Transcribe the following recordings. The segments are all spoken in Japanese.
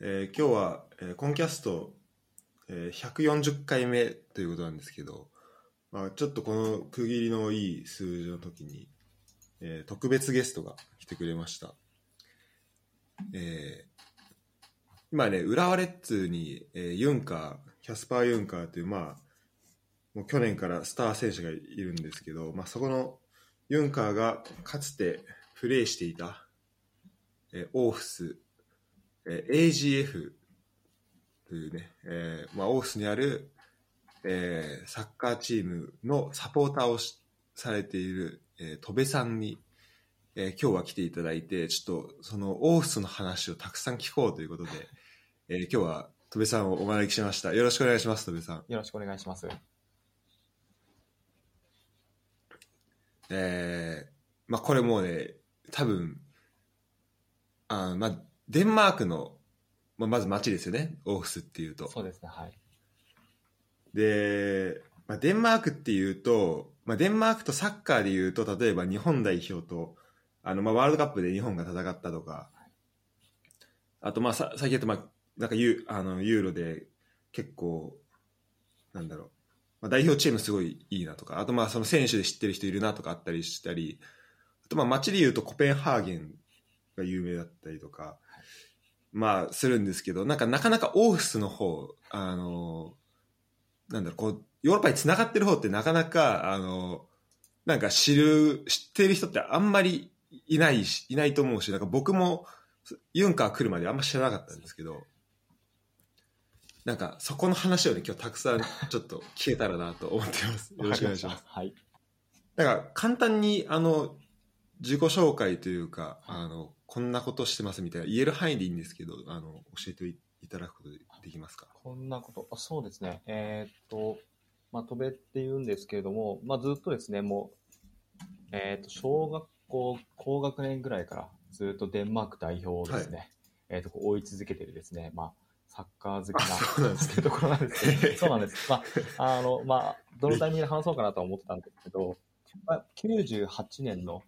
えー今日は、えーコンキャスト、えー140回目ということなんですけど、まあ、ちょっとこの区切りのいい数字の時に、えー特別ゲストが来てくれました。えー今ね、浦和レッズに、えーユンカー、キャスパー・ユンカーという、まあ、もう去年からスター選手がいるんですけど、まあ、そこのユンカーがかつてプレーしていた、えーオーフス、えー AGF というね、えーまあ、オーフスにある、えーサッカーチームのサポーターをしされている、えー、戸部さんに、えー今日は来ていただいて、ちょっとそのオーフスの話をたくさん聞こうということで、えー今日は戸部さんをお招きしました。よろしくお願いします、戸部さん。よろしくお願いします。えーまあこれもうね、多分、あーまあ、デンマークの、まあ、まず街ですよね、オーフスっていうと。そうですね、はい。で、まあ、デンマークっていうと、まあ、デンマークとサッカーでいうと、例えば日本代表と、あの、まあ、ワールドカップで日本が戦ったとか、あと、まあ、さ最近だと、まあ、なんかユあのユーロで結構、なんだろう、まあ、代表チームすごいいいなとか、あと、まあ、その選手で知ってる人いるなとかあったりしたり、あと、まあ、街でいうとコペンハーゲンが有名だったりとか、まあ、するんですけど、なんか、なかなかオーフスの方、あの、なんだろう、こう、ヨーロッパに繋がってる方ってなかなか、あの、なんか知る、知ってる人ってあんまりいないし、いないと思うし、なんか僕も、ユンカー来るまであんま知らなかったんですけど、なんかそこの話をね、今日たくさんちょっと聞けたらなと思っています。よろしくお願いします。はい。なんか簡単に、あの、自己紹介というか、あの、こんなことしてますみたいな言える範囲でいいんですけど、あの、教えていただくことでできますか？こんなこと、あそうですね。えーっと、まあ、戸部って言うんですけれども、まあ、ずっとですね、もう、えーっと、小学校高学年ぐらいからずっとデンマーク代表をですね、えーっと、追い続けてるですね、まあ、サッカー好きあそうなんですねなところなんですけど、そうなんです。まあ、あの、まあ、どのタイミングで話そうかなとは思ってたんですけど、まあ、98年の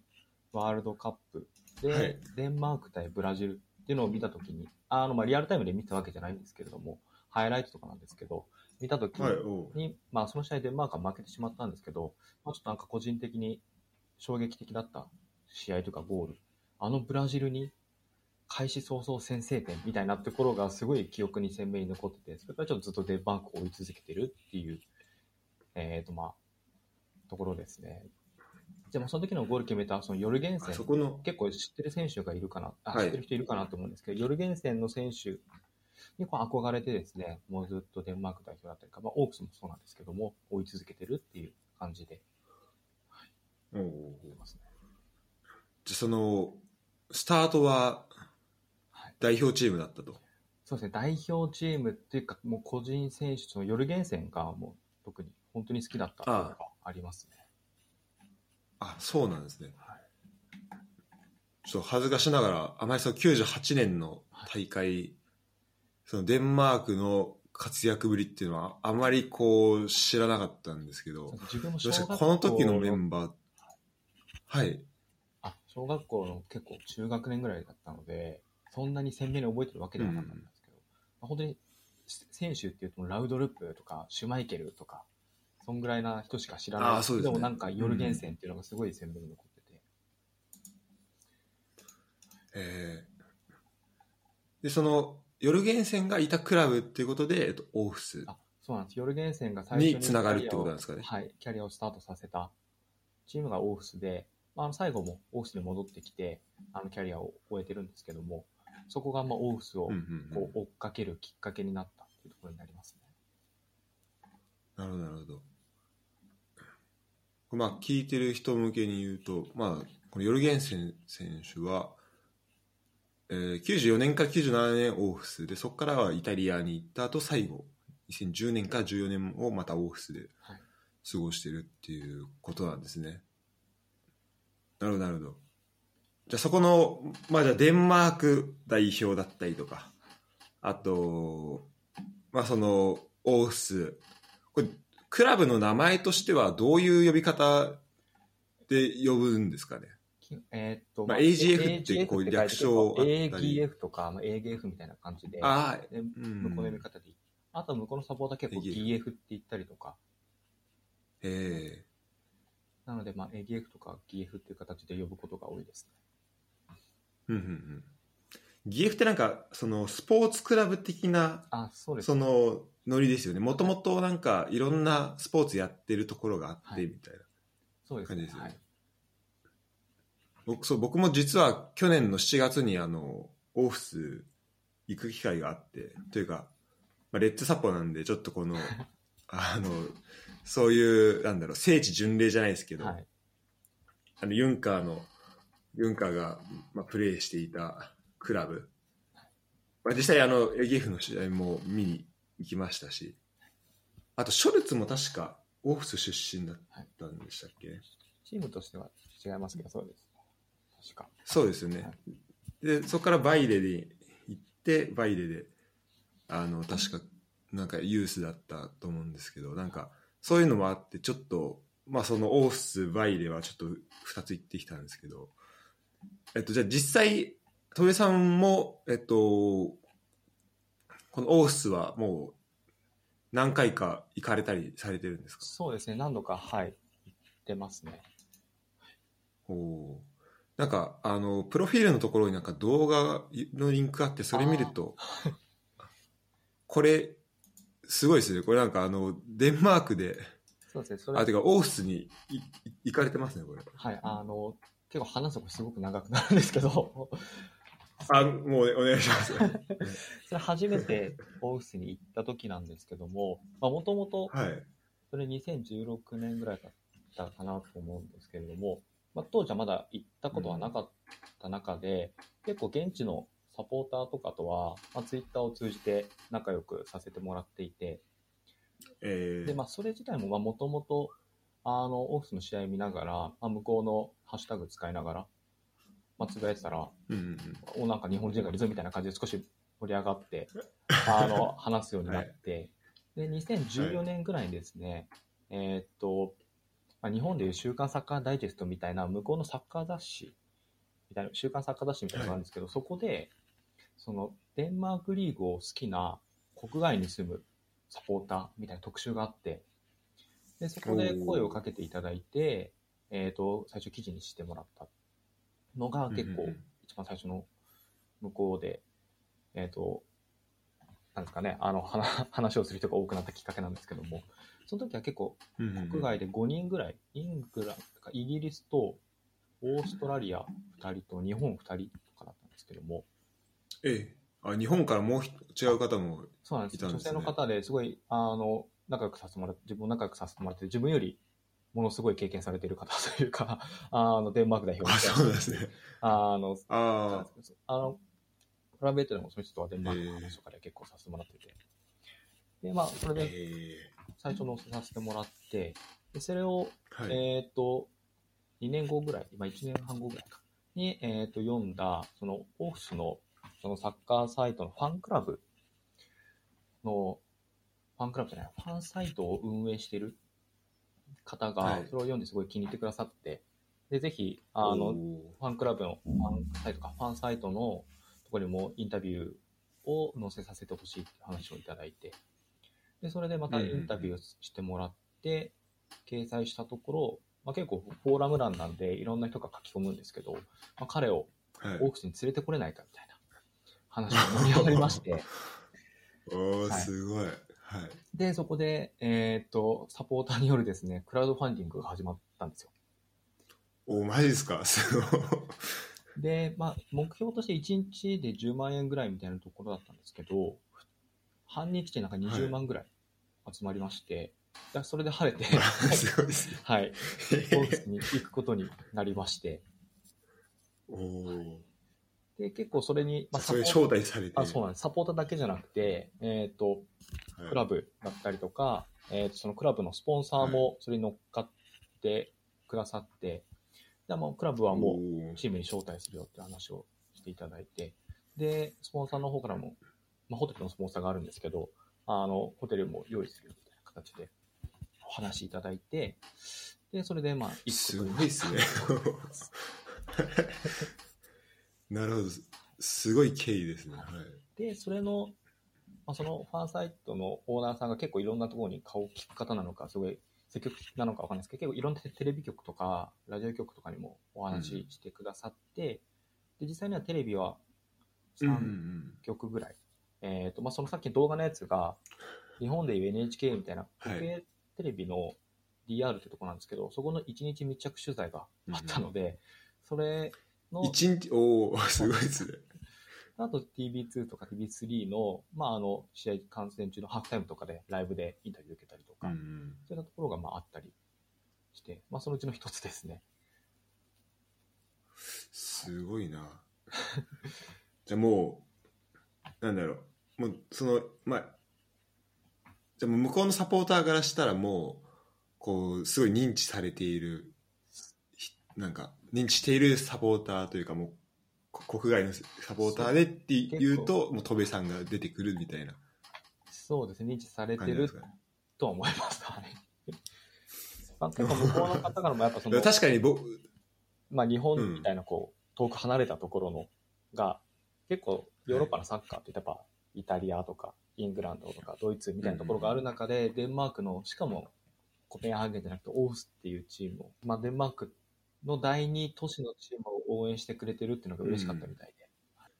ワールドカップ。で、はい。デンマーク対ブラジルっていうのを見たときに、あの、まあ、リアルタイムで見たわけじゃないんですけれども、ハイライトとかなんですけど、見たときはい、まあ、その試合デンマークは負けてしまったんですけど、まあ、ちょっとなんか個人的に衝撃的だった試合とかゴール、あのブラジルに開始早々先制点みたいなところがすごい記憶に鮮明に残ってて、それからちょっとずっとデンマークを追い続けてるっていう、えっ、と、まあ、ところですね。でもその時のゴール決めたそのヨルゲンセンあそこの、結構知ってる選手がいるかな、あはい知ってる人いるかなと思うんですけど、ヨルゲンセンの選手にこう憧れてですね、もうずっとデンマーク代表だったりか、まあ、オークスもそうなんですけども、追い続けてるっていう感じでおますね。じゃあその、スタートははい代表チームだったと。そうですね、代表チームっていうか、もう個人選手、そのヨルゲンセンがもう特に本当に好きだったっていうのがありますね。あ、そうなんですね。はいちょっと恥ずかしながら、あまりその98年の大会、そのデンマークの活躍ぶりっていうのは、あまりこう知らなかったんですけど、自分この時のメンバー、はい。あ小学校の結構中学年ぐらいだったので、そんなに鮮明に覚えてるわけではなかったんですけど、まあ、本当にし選手っていうと、ラウドルップとか、シュマイケルとか、そんぐらいな人しか知らない。あーそうですねもなんか、ヨルゲンセンっていうのがすごい鮮明に残ってて。えーで、その、ヨルゲンセンがいたクラブっていうことで、えっと、オーフスあそうなんです。ヨルゲンセンが最初ににつながるってことなんですかね。はい、キャリアをスタートさせたチームがオーフスで、まあ、あの最後もオーフスに戻ってきて、あのキャリアを終えてるんですけども、そこがまあオーフスをうんうんうんこう追っかけるきっかけになったっていうところになりますね。なるほど、なるほど。まあ、聞いてる人向けに言うと、まあ、このヨルゲンセン選手は、えー、94年から97年オーフスで、そこからはイタリアに行った後、最後、2010年から14年をまたオーフスで過ごしてるっていうことなんですね。なるほど、なるほど。じゃあそこの、まあじゃあデンマーク代表だったりとか、あと、まあその、オーフス、これ、クラブの名前としてはどういう呼び方で呼ぶんですかね？えーっと、まあ AGF ってこう略称あったり AGF とか、まあ、AGF みたいな感じで、ああ、でうん向こうの読み方で、あとは向こうのサポーター結構 GF って言ったりとか、えなので、まあ、AGF とか GF っていう形で呼ぶことが多いですね。えうんうんうん。ギエフってなんか、そのスポーツクラブ的な、あ、そうですそのノリですよね。もともとなんかいろんなスポーツやってるところがあって、はいみたいな。感じですよねはい。僕そう僕も実は去年の7月にあのオフィス行く機会があってというか、まあ、レッツサポなんでちょっとこの あのそういうなんだろう聖地巡礼じゃないですけど、はい。あのユンカーのユンカーが、まあ、プレーしていたクラブ、まあ、実際あの AGF の試合も見に行きましたしあとショルツも確かオフィス出身だったんでしたっけ？ね、チームとしては違いますけど、そうです。確か。そうですよね。で、そこからバイレで行って、バイレで、あの、確か、なんかユースだったと思うんですけど、なんか、そういうのもあって、ちょっと、まあそのオース、バイレはちょっと2つ行ってきたんですけど、えっと、じゃあ実際、戸部さんも、えっと、このオースはもう何回か行かれたりされてるんですか？そうですね、何度か、はい、行ってますね。おー。なんかあのプロフィールのところになんか動画のリンクがあってそれ見ると これすごいですね。これなんかあのデンマークでそうですね、それあてかオースに行かれてますねこれ。はい、あの、結構話すとこすごく長くなるんですけど、あもうお願いします。それ初めてオフィスに行った時なんですけども、もともと、はい。それ2016年ぐらいだったかなと思うんですけれども、まあ、当時はまだ行ったことはなかった中で、結構現地のサポーターとかとは、まあ、ツイッターを通じて仲良くさせてもらっていて、えー、で、まあ、それ自体も、もともと、あの、オフィスの試合見ながら、まあ、向こうのハッシュタグ使いながら、まあ、つぶやいてたら、うんうんうん。お、なんか日本人がいるぞみたいな感じで少し盛り上がって、あの、話すようになって、で、2014年ぐらいにですね、えーっと、まあ、日本でいう週刊サッカーダイジェストみたいな、向こうのサッカー雑誌みたいな、週刊サッカー雑誌みたいなのがあるんですけど、そこで、その、デンマークリーグを好きな国外に住むサポーターみたいな特集があって、で、そこで声をかけていただいて、えーっと、最初記事にしてもらったのが結構一番最初の向こうで、えっ、と、なんですかね、あの、話 話をする人が多くなったきっかけなんですけども、その時は結構国外で5人ぐらい、イングランド、イギリスとオーストラリア2人と日本2人とかだったんですけども、ええ。あ日本からもうひ違う方もそうなんです女いたんです。ね性の方ですごい、あの、仲良くさせてもらって、自分も仲良くさせてもらって、自分よりものすごい経験されている方 というか、あの、デンマーク代表あみたいなそうですね。あの、ああの、プライベートでもその人とはデンマー。クの話とかで結構させてもらってて。で、まあ、そあれでえ最初載せさせてもらって、でそれを、ーはい、えっ、と、2年後ぐらい、今1年半後ぐらいか、に、えっ、と、読んだ、その、オフィスの、そのサッカーサイトのファンクラブの、ファンクラブじゃない、ファンサイトを運営してる方が、はい。それを読んですごい気に入ってくださって、で、ぜひ、あの、ファンクラブのファンサイトか、ファンサイトのところにもインタビューを載せさせてほしいっていう話をいただいて、で、それでまたインタビューをしてもらって、掲載したところ、まあ、結構フォーラム欄なんでいろんな人が書き込むんですけど、まあ、彼をはい。オフィスに連れてこれないかみたいな話が盛り上がりまして、おーはい。すごい。はい。で、そこで、えーっと、サポーターによるですね、クラウドファンディングが始まったんですよ。お、マジですか？で、まあ、目標として1日で10万円ぐらいみたいなところだったんですけど、半日でなんか20万ぐらい集まりまして、でそれで晴れて、すごいですね。はい、オフィスに行くことになりまして、おーで、結構それに、まあ、それ招待されて。あそうなんです。サポーターだけじゃなくて、えっ、と、はいクラブだったりとか、えーとそのクラブのスポンサーもそれに乗っかってくださって、でもうクラブはもうチームに招待するよって話をしていただいて、で、スポンサーの方からも、まあ、ホテルのスポンサーがあるんですけど、あの、ホテルも用意するみたいな形でお話しいただいて、で、それでまあ、すごいですね。なるほど。すごい経緯ですね。はい。で、それの、まあ、そのファンサイトのオーナーさんが結構いろんなところに顔を聞く方なのか、すごい積極的なのかわかんないですけど、結構いろんなテレビ局とか、ラジオ局とかにもお話ししてくださって、で、実際にはテレビはうんう3ん局ぐらい。えっ、と、まあ、そのさっきの動画のやつが、日本でいう NHK みたいなはい国営テレビの DR ってとこなんですけど、そこの一日密着取材があったので、それのうん。一日、おお すごいですね。あと TV2 とか TV3 の、まあ、あの、試合観戦中のハーフタイムとかでライブでインタビュー受けたりとか、うんそういったところがまああったりして、まあ、そのうちの一つですね。すごいな。じゃあもう、なんだろう、もうその、まあ、じゃあもう向こうのサポーターからしたらもう、こう、すごい認知されている、ひなんか、認知しているサポーターというかもう、こ国外のサポーターでっていうと、もう戸部さんが出てくるみたいなそうですね、認知されてる。とは思います。はい。まあ、結構向こうの方からもやっぱその、確かに僕、まあ、日本みたいなこう、遠く離れたところのが、結構ヨーロッパのサッカーってやっぱイタリアとかイングランドとかドイツみたいなところがある中で、デンマークの、しかもコペンハーゲンじゃなくてオースっていうチームを、まあ、デンマークの第二都市のチームを応援してくれてるっていうのが嬉しかったみたいで。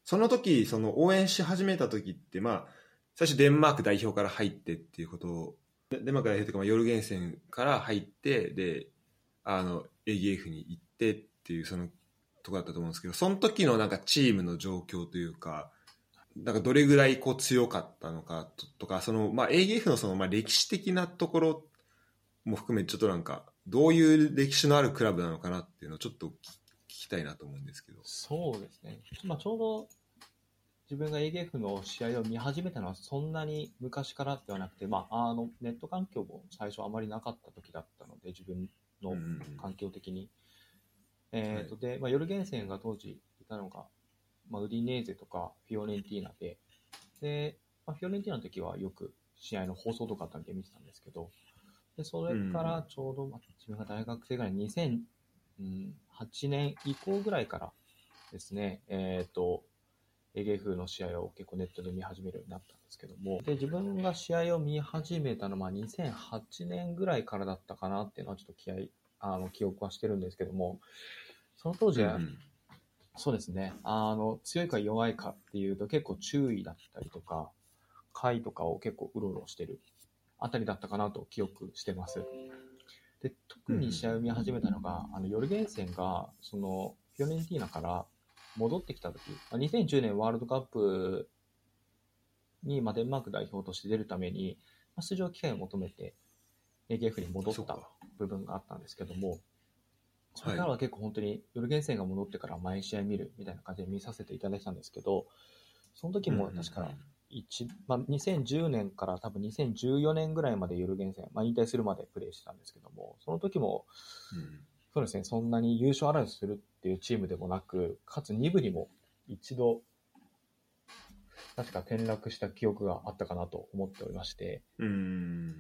その時、その応援し始めた時って、まあ、最初デンマーク代表から入ってっていうことを、デンマーク代表というか、まあ、ヨルゲンセンから入って、で、あの、AGF に行ってっていう、そのとこだったと思うんですけど、その時のなんかチームの状況というか、なんかどれぐらいこう強かったのかとか、その、まあ、AGF のその、まあ、歴史的なところも含め、ちょっとなんか、どういう歴史のあるクラブなのかなっていうのをちょっと聞聞きたいなと思うんですけど。そうですね。まあ、ちょうど自分が AGF の試合を見始めたのはそんなに昔からではなくて、まあ、あのネット環境も最初あまりなかった時だったので、自分のうんうんうん環境的に。えーとでまあ、ヨルゲンセンが当時いたのが、まあ、ウディネーゼとかフィオレンティーナで、でまあ、フィオレンティーナの時はよく試合の放送とかあったんで見てたんですけど、でそれからちょうど、まあ、自分が大学生ぐらい、2008年以降ぐらいからですね、えっ、と、AGF の試合を結構ネットで見始めるようになったんですけども、で、自分が試合を見始めたのは、まあ、2008年ぐらいからだったかなっていうのはちょっと気合い、あの、記憶はしてるんですけども、その当時は、うんそうですね、あの、強いか弱いかっていうと結構注意だったりとか、回とかを結構うろうろしてるあたりだったかなと記憶してます。で、特に試合を見始めたのが、あの、ヨルゲンセンが、その、フィオレンティーナから戻ってきた時、まあ2010年ワールドカップに、まあ、デンマーク代表として出るために、まあ、出場機会を求めて AGF に戻った部分があったんですけども、それからは結構本当にヨルゲンセンが戻ってから毎試合見るみたいな感じで見させていただいたんですけど、その時も確か一、まあ、2010年から多分2014年ぐらいまでヨルゲンセン、まあ、引退するまでプレーしてたんですけども、その時も、うん。そうですね、そんなに優勝争いするっていうチームでもなく、かつ2部にも一度、確か転落した記憶があったかなと思っておりまして、うん。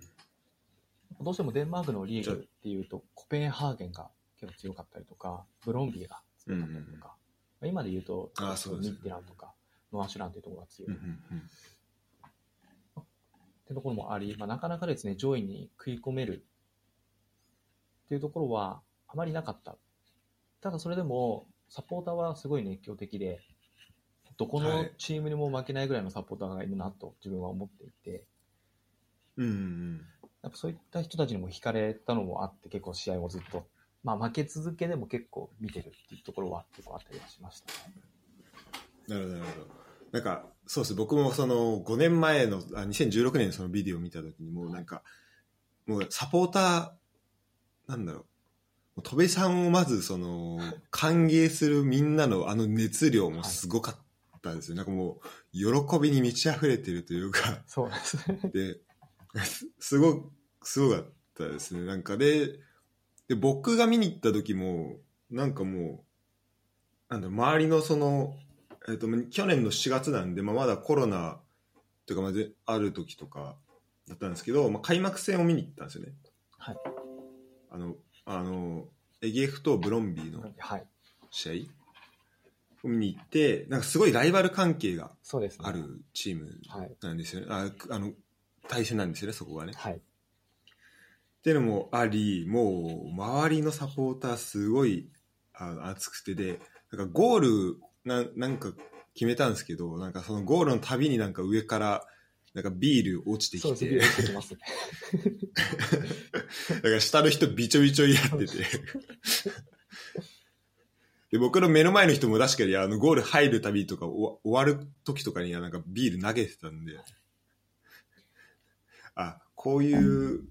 どうしてもデンマークのリーグっていうと、コペンハーゲンが結構強かったりとか、ブロンビーが強かったりとか、まあ今で言うと、あーそうですね。ミッテランとか、ノアシュランっていうところが強い。てところもあり、まあ、なかなかですね、上位に食い込めるっていうところはあまりなかった。ただそれでも、サポーターはすごい熱狂的で、どこのはいチームにも負けないぐらいのサポーターがいるなと自分は思っていて、うんうんやっぱそういった人たちにも惹かれたのもあって、結構試合をずっと、まあ負け続けでも結構見てるっていうところは結構あったりはしましたね。なるほどなるほどなんかそうです。僕もその5年前のあ2016年のそのビデオを見た時にもうなんかもうサポーターなんだろう。戸部さんをまずその歓迎するみんなのあの熱量もすごかったですよ、なんかもう喜びに満ち溢れてるというか。そうですね。ですすごすごかったですね。なんかでで僕が見に行った時もなんかもうなんだ周りのその、えっと去年の7月なんで、まあ、まだコロナというかまあである時とかだったんですけど、まあ、開幕戦を見に行ったんですよねはい。あのあのエゲフとブロンビーのはい。試合を見に行って、なんかすごいライバル関係が。あるチームはい。なんですよね。ああの、対戦なんですよね、そこがね。はい。っていうのもあり、もう周りのサポーターすごいあの熱くてで、なんかゴールななんか決めたんですけど、なんかそのゴールのたびになんか上からなんかビール落ちて。きて、ね。だから下の人びちょびちょになってて。で、僕の目の前の人も確かにあのゴール入るたびとかお終わる時とかにはなんかビール投げてたんで、あ、こういう、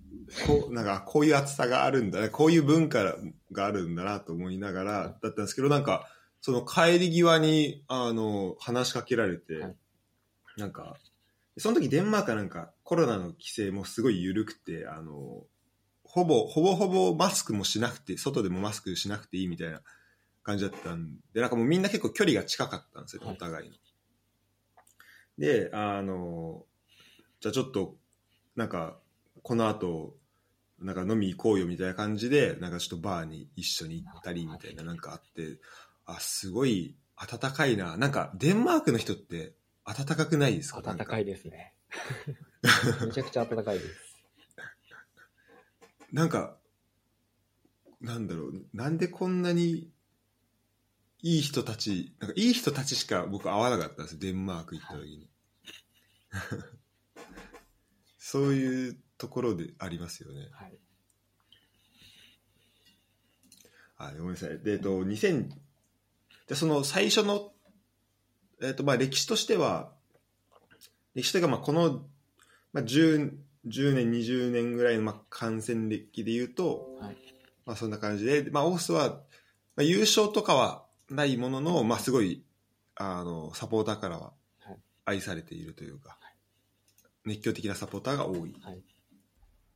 こう、なんかこういう厚さがあるんだね、こういう文化があるんだなと思いながらだったんですけど、なんか、その帰り際に、あの、話しかけられて、はいなんか、その時デンマークはなんかコロナの規制もすごい緩くて、あの、ほぼ、ほぼほぼマスクもしなくて、外でもマスクしなくていいみたいな感じだったんで、なんかもうみんな結構距離が近かったんですよ、はいお互いの。で、あの、じゃあちょっと、なんか、この後、なんか飲み行こうよみたいな感じで、なんかちょっとバーに一緒に行ったりみたいななんかあって、あ、すごい暖かいな。なんかデンマークの人って暖かくないですか？暖かい。いですね。めちゃくちゃ暖かいです。なんか、なんだろう、なんでこんなにいい人たち、なんかいい人たちしか僕会わなかったんですデンマーク行った時に。そういうところでありますよね。はい。あ、ごめんなさい。で、えっと、2000、で、その最初の、えっと、まあ歴史としては、歴史というか、まあこの、まあ10、10年、20年ぐらいの、まあ感染歴で言うと、はい。まあそんな感じで、まあオースは、まあ、優勝とかはないものの、まあすごい、あの、サポーターからははい愛されているというか、熱狂的なサポーターが多い。はい。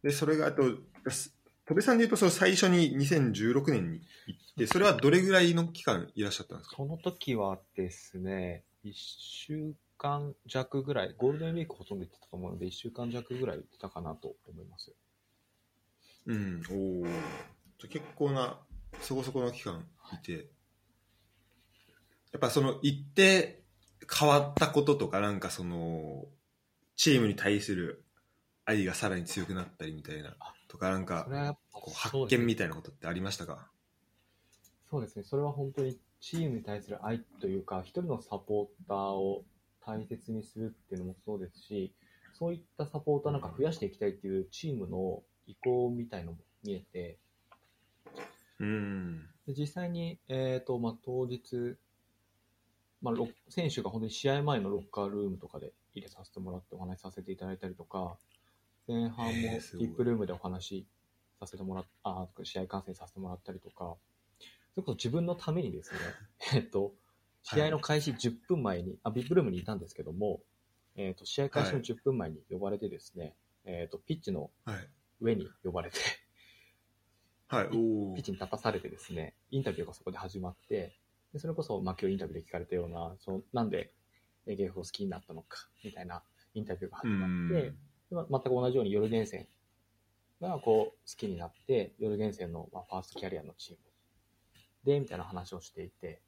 で、それが、あと、す戸部さんで言うと、その最初に2016年に行って、それはどれぐらいの期間いらっしゃったんですか？その時はですね、1週間弱ぐらい、ゴールデンウィークほとんど行ってたと思うので、1週間弱ぐらい行ってたかなと思います。うん、おお。じゃあ結構な、そこそこの期間いて、やっぱその行って変わったこととか、なんかその、チームに対する愛がさらに強くなったりみたいな、とか、なんかそれ、はやっぱこう発見みたいなことってありましたか？そうですね、それは本当にチームに対する愛というか、一人のサポーターを大切にするっていうのもそうですし、そういったサポーターなんか増やしていきたいっていうチームの意向みたいのも見えて、うん。で実際に、えーとまあ、当日、まあ、ロ選手が本当に試合前のロッカールームとかで入れさせてもらってお話しさせていただいたりとか、前半もへーすごい VIP ルームでお話しさせてもらっあ試合観戦させてもらったりとか、それこそ自分のためにですね、えっと、試合の開始10分前に、あ、VIP ルームにいたんですけども、えっと、試合開始のはい10分前に呼ばれてですね、えっと、ピッチのはい。上に呼ばれて、はい、ピッ。チに立たされてですね、インタビューがそこで始まって、でそれこそ、まあ、今日インタビューで聞かれたような、そのなんで AGF を好きになったのか、みたいなインタビューが始まって、全く同じようにヨルゲンセンがこう好きになって、ヨルゲンセンの、まあ、ファーストキャリアのチームで、みたいな話をしていて、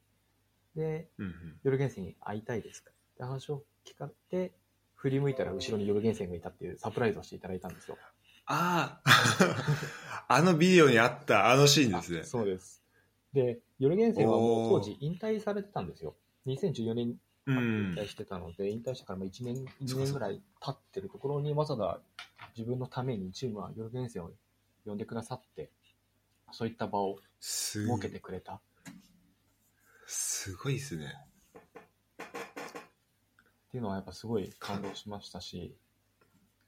で、うんうん。ヨルゲンセンに会いたいですか？って話を聞かれて、振り向いたら後ろにヨルゲンセンがいたっていうサプライズをしていただいたんですよ。ああ あのビデオにあったあのシーンですねあ。そうです。で、ヨルゲンセンはもう当時引退されてたんですよ。2014年に引うん。退してたので、引退してからまあ1年、2年ぐらい経ってるところに、わざわざ自分のためにチームはヨルゲンセンを呼んでくださって、そういった場をす設けてくれた。すごいですね。っていうのはやっぱすごい感動しましたし、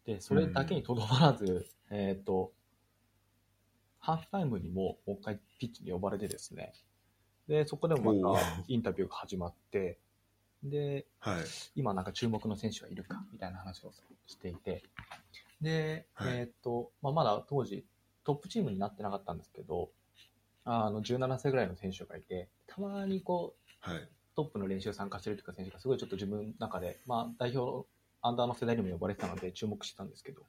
で、それだけにとどまらず、えっ、と、ハーフタイムにももう一回ピッチに呼ばれてですね、で、そこでもまおたーインタビューが始まって、で、はい。今なんか注目の選手がいるかみたいな話をしていて、で、はいえっ、と、まあ、まだ当時トップチームになってなかったんですけど、あの、17歳ぐらいの選手がいて、たまにこう、はい。トップの練習参加してるというか選手がすごいちょっと自分の中で、まあ、代表のアンダーの世代にも呼ばれてたので注目してたんですけど、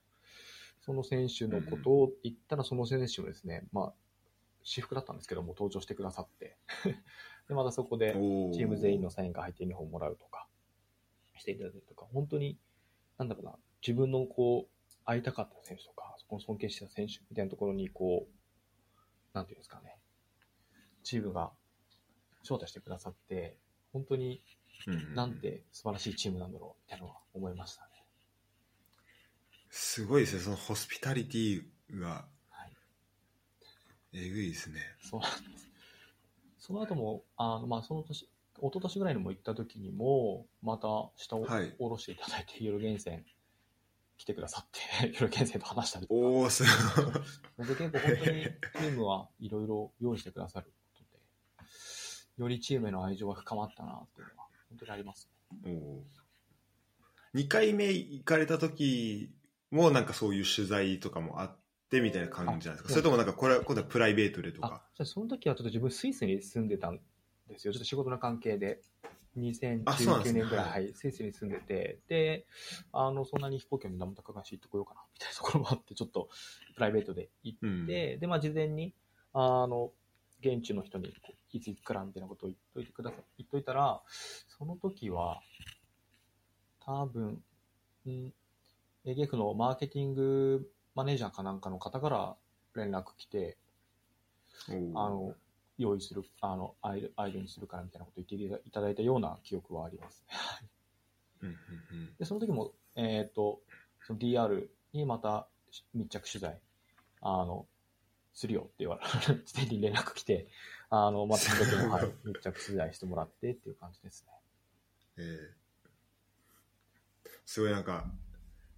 その選手のことを言ったら、その選手もですね、まあ、私服だったんですけども、登場してくださって、で、またそこで、おチーム全員のサインが入ってユニフォームもらうとか、していただいたりとか、本当に、なんだろうな、自分のこう、会いたかった選手とか、そこの尊敬してた選手みたいなところに、こう、なんていうんですかね、チームが招待してくださって、本当にうんなんて素晴らしいチームなんだろう、みたいなのは思いましたね。すごいですね。そのホスピタリティがはい。えぐいですね。そうなんです。その後も、あの、まあ、その年、一昨年ぐらいにも行った時にも、また下をはい下ろしていただいて、夜源泉来てくださって、夜源泉と話したりとか。おおすごいで結構本当にチームはいろいろ用意してくださることで、よりチームへの愛情が深まったなっていうのは、本当にありますね。お2回目行かれた時もなんかそういう取材とかもあってみたいな感じなんですあかそれともなんかこれは今度はプライベートでとあか、じゃあその時はちょっと自分スイスに住んでたんですよ。ちょっと仕事の関係で。あそうなんで2019すね。年ぐらい、ははいい、スイスに住んでて、で、あの、そんなに飛行機も何も高橋行ってこようかな、みたいなところもあって、ちょっとプライベートで行うん。って、で、まあ、事前に、あの、現地の人にこういつ行くからみたいなことを言っといてください、言っといたら、その時は、多分、ん AGF のマーケティングマネージャーかなんかの方から連絡来て、あの、用意する、あの、アイドにするからみたいなことを言っていただいたような記憶はありますね。うんうんで、その時も、えっ、と、その DR にまた密着取材、あの、するよって言われ、事前に連絡来て、あの、またその時も、はい、密着取材してもらってっていう感じですね。うんえーすごいなんか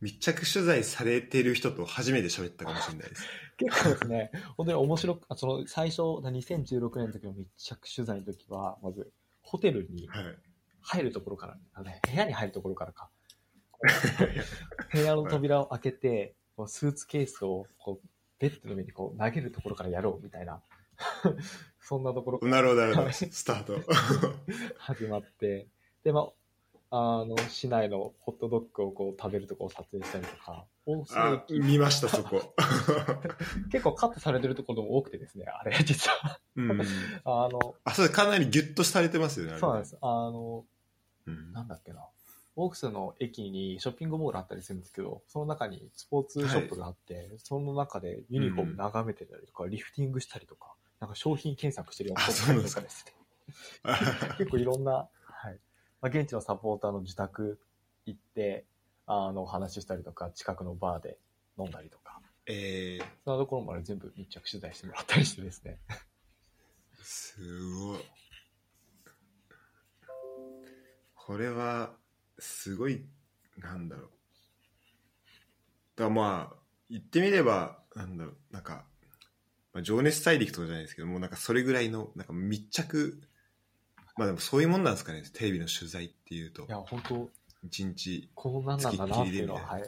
密着取材されてる人と初めて喋ったかもしれないです。結構ですね、本当に面白く、あその最初、2016年の時の密着取材の時は、まず、ホテルにはい。入るところから、あのね部屋に入るところからか。部屋の扉を開けて、こうスーツケースをこうベッドの上にこう投げるところからやろうみたいな、そんなところからなるほどなるほど。はい。スタート。始まって、で、まあ、あの、市内のホットドッグをこう食べるところを撮影したりとか、あ駅見ましたそこ 結構カットされてるところも多くてですね、あれ、実は。うんあの、あそれかなりギュッとされてますよねそうなんです。あの、うんなんだっけな。オークスの駅にショッピングモールあったりするんですけど、その中にスポーツショップがあって、その中でユニフォーム眺めてたりとか、リフティングしたりとか、なんか商品検索してるようなあ人そうなんですかとかですね。結構いろんな、はい。まあ、現地のサポーターの自宅行って、あの、お話ししたりとか、近くのバーで飲んだりとか、えー、そんなところまで全部密着取材してもらったりしてですね。すごい。これはすごいなんだろう。だまあ言ってみればなんだろうなんか、まあ、情熱大陸とかじゃないですけどもうなんかそれぐらいのなんか密着まあでもそういうもんなんですかねテレビの取材っていうといや、本当一日こんなんなんだなっていうのは、はい。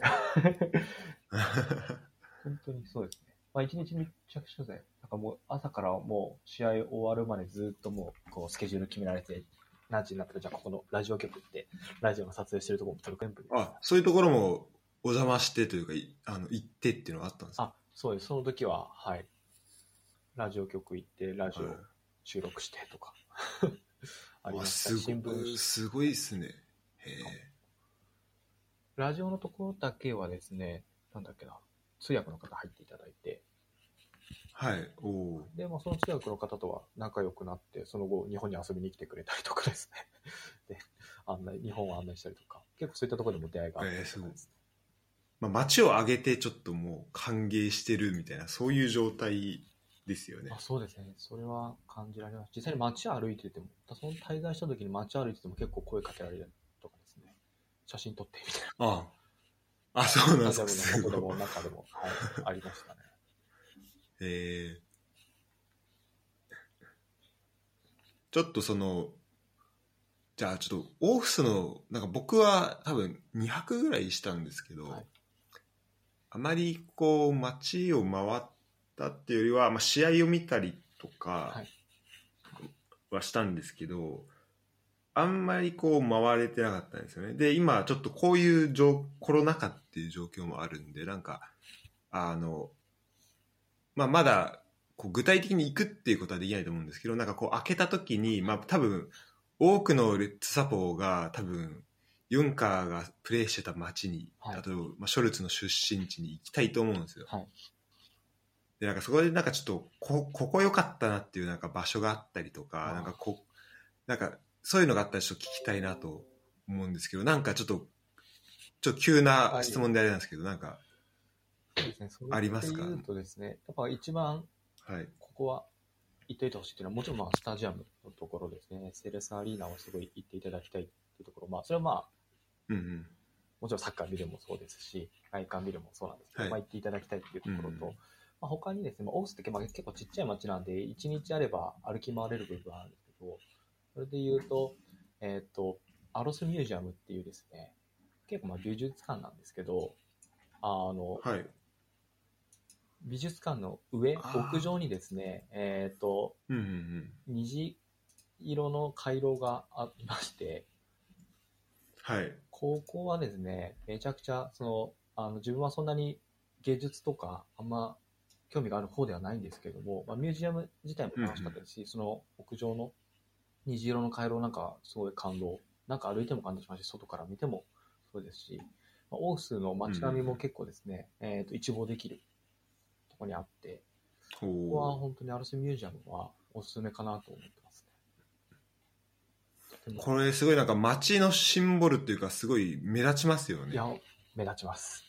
本当にそうですね。まあ、一日密着取材。なんかもう朝からもう試合終わるまでずっともうこうスケジュール決められて、何時になったらじゃあここのラジオ局行って、ラジオの撮影してるところも撮る全部。あそういうところもお邪魔してというかいあの行ってっていうのはあったんですか？あ、そうです。その時は、はい。ラジオ局行って、ラジオはい収録してとか。ありわました。す新ごい聞、すごいですね。へえ。ラジオのところだけはですね、なんだっけな、通訳の方入っていただいて、はいおおで、まあ、その通訳の方とは仲良くなって、その後、日本に遊びに来てくれたりとかですね。で、案内、日本を案内したりとか、結構そういったところでも出会いがあったりとかです。ね。まあ、街を挙げてちょっともう歓迎してるみたいなそういう状態ですよねあそうですね。それは感じられます。実際に街歩いてても、その滞在した時に街歩いてても結構声かけられるとかですね。写真撮ってみたいあああそうなんな。ですかすごいも中でも、はい、ありましたね。えーちょっとそのじゃあちょっとオフィスのなんか僕は多分2泊ぐらいしたんですけど、はいあまりこう街を回ったっていうよりは、まあ、試合を見たりとかはいはしたんですけど、あんまりこう回れてなかったんですよねで今ちょっとこういう状コロナ禍っていう状況もあるんでなんかあの、まあ、まだこう具体的に行くっていうことはできないと思うんですけどなんかこう開けた時にまあ多分多くのレッツサポーが多分ユンカーがプレーしてた街に、はいあと、まあ、ショルツの出身地に行きたいと思うんですよ。はい。でなんかそこでなんかちょっとこここ良かったなっていうなんか場所があったりとかなんかこなんかそういうのがあったらちょっと聞きたいなと思うんですけどなんかちょっとちょっと急な質問であれなんですけどなんかありますか？で言うとですね、やっぱ一番はい。ここは行っておいてほしいっていうのは、もちろんまあスタジアムのところですね、セレスアリーナをすごい行っていただきたいっていうところ、まあそれはまあ、うんうん。もちろんサッカー見るもそうですし、外観見るもそうなんですけど、はい。まあ行っていただきたいっていうところと、うんまあ、他にですね、まあ、オースってまあ結構ちっちゃい街なんで、1日あれば歩き回れる部分はあるんですけど、それで言うと、えっ、と、アロスミュージアムっていうですね、結構まあ美術館なんですけど、あの、はい。美術館の上、屋上にですね、えっ、と、うんうんうん。虹色の回廊がありまして、はい。ここはですね、めちゃくちゃ、その、あの、自分はそんなに芸術とか、あんま興味がある方ではないんですけども、まあ、ミュージアム自体も楽しかったですし、その屋上の虹色の回廊なんかすごい感動。なんか歩いても感動しましたし、外から見てもそうですし、まあ、オースの街並みも結構ですね、えっ、と、一望できるところにあって、ここはほ本当にアルスミュージアムはおすすめかなと思ってますね。これすごいなんか街のシンボルっていうかすごい目立ちますよねいや、目立ちます。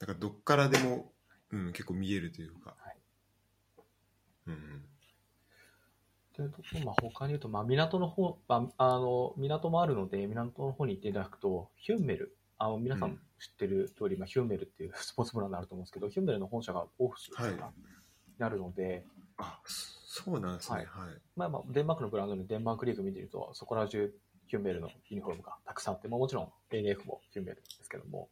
なんかどっからでも、うん、結構見えるというか、はい。うんうん。というところ、まあ、他に言うと、まあ、港の方、まあ、あの、港もあるので、港の方に行っていただくと、ヒュンメル、あの、皆さうん。ん知ってる通り、まあ、ヒュンメルっていう スポーツブランドあると思うんですけど、ヒュンメルの本社がオフィスはい。になるので、あそそうなんですね。はい、まあまあ、デンマークのブランドでデンマークリーグ見てると、そこら中ヒュンメルのユニフォームがたくさんあって、まあ、もちろん ANF もヒュンメルですけども、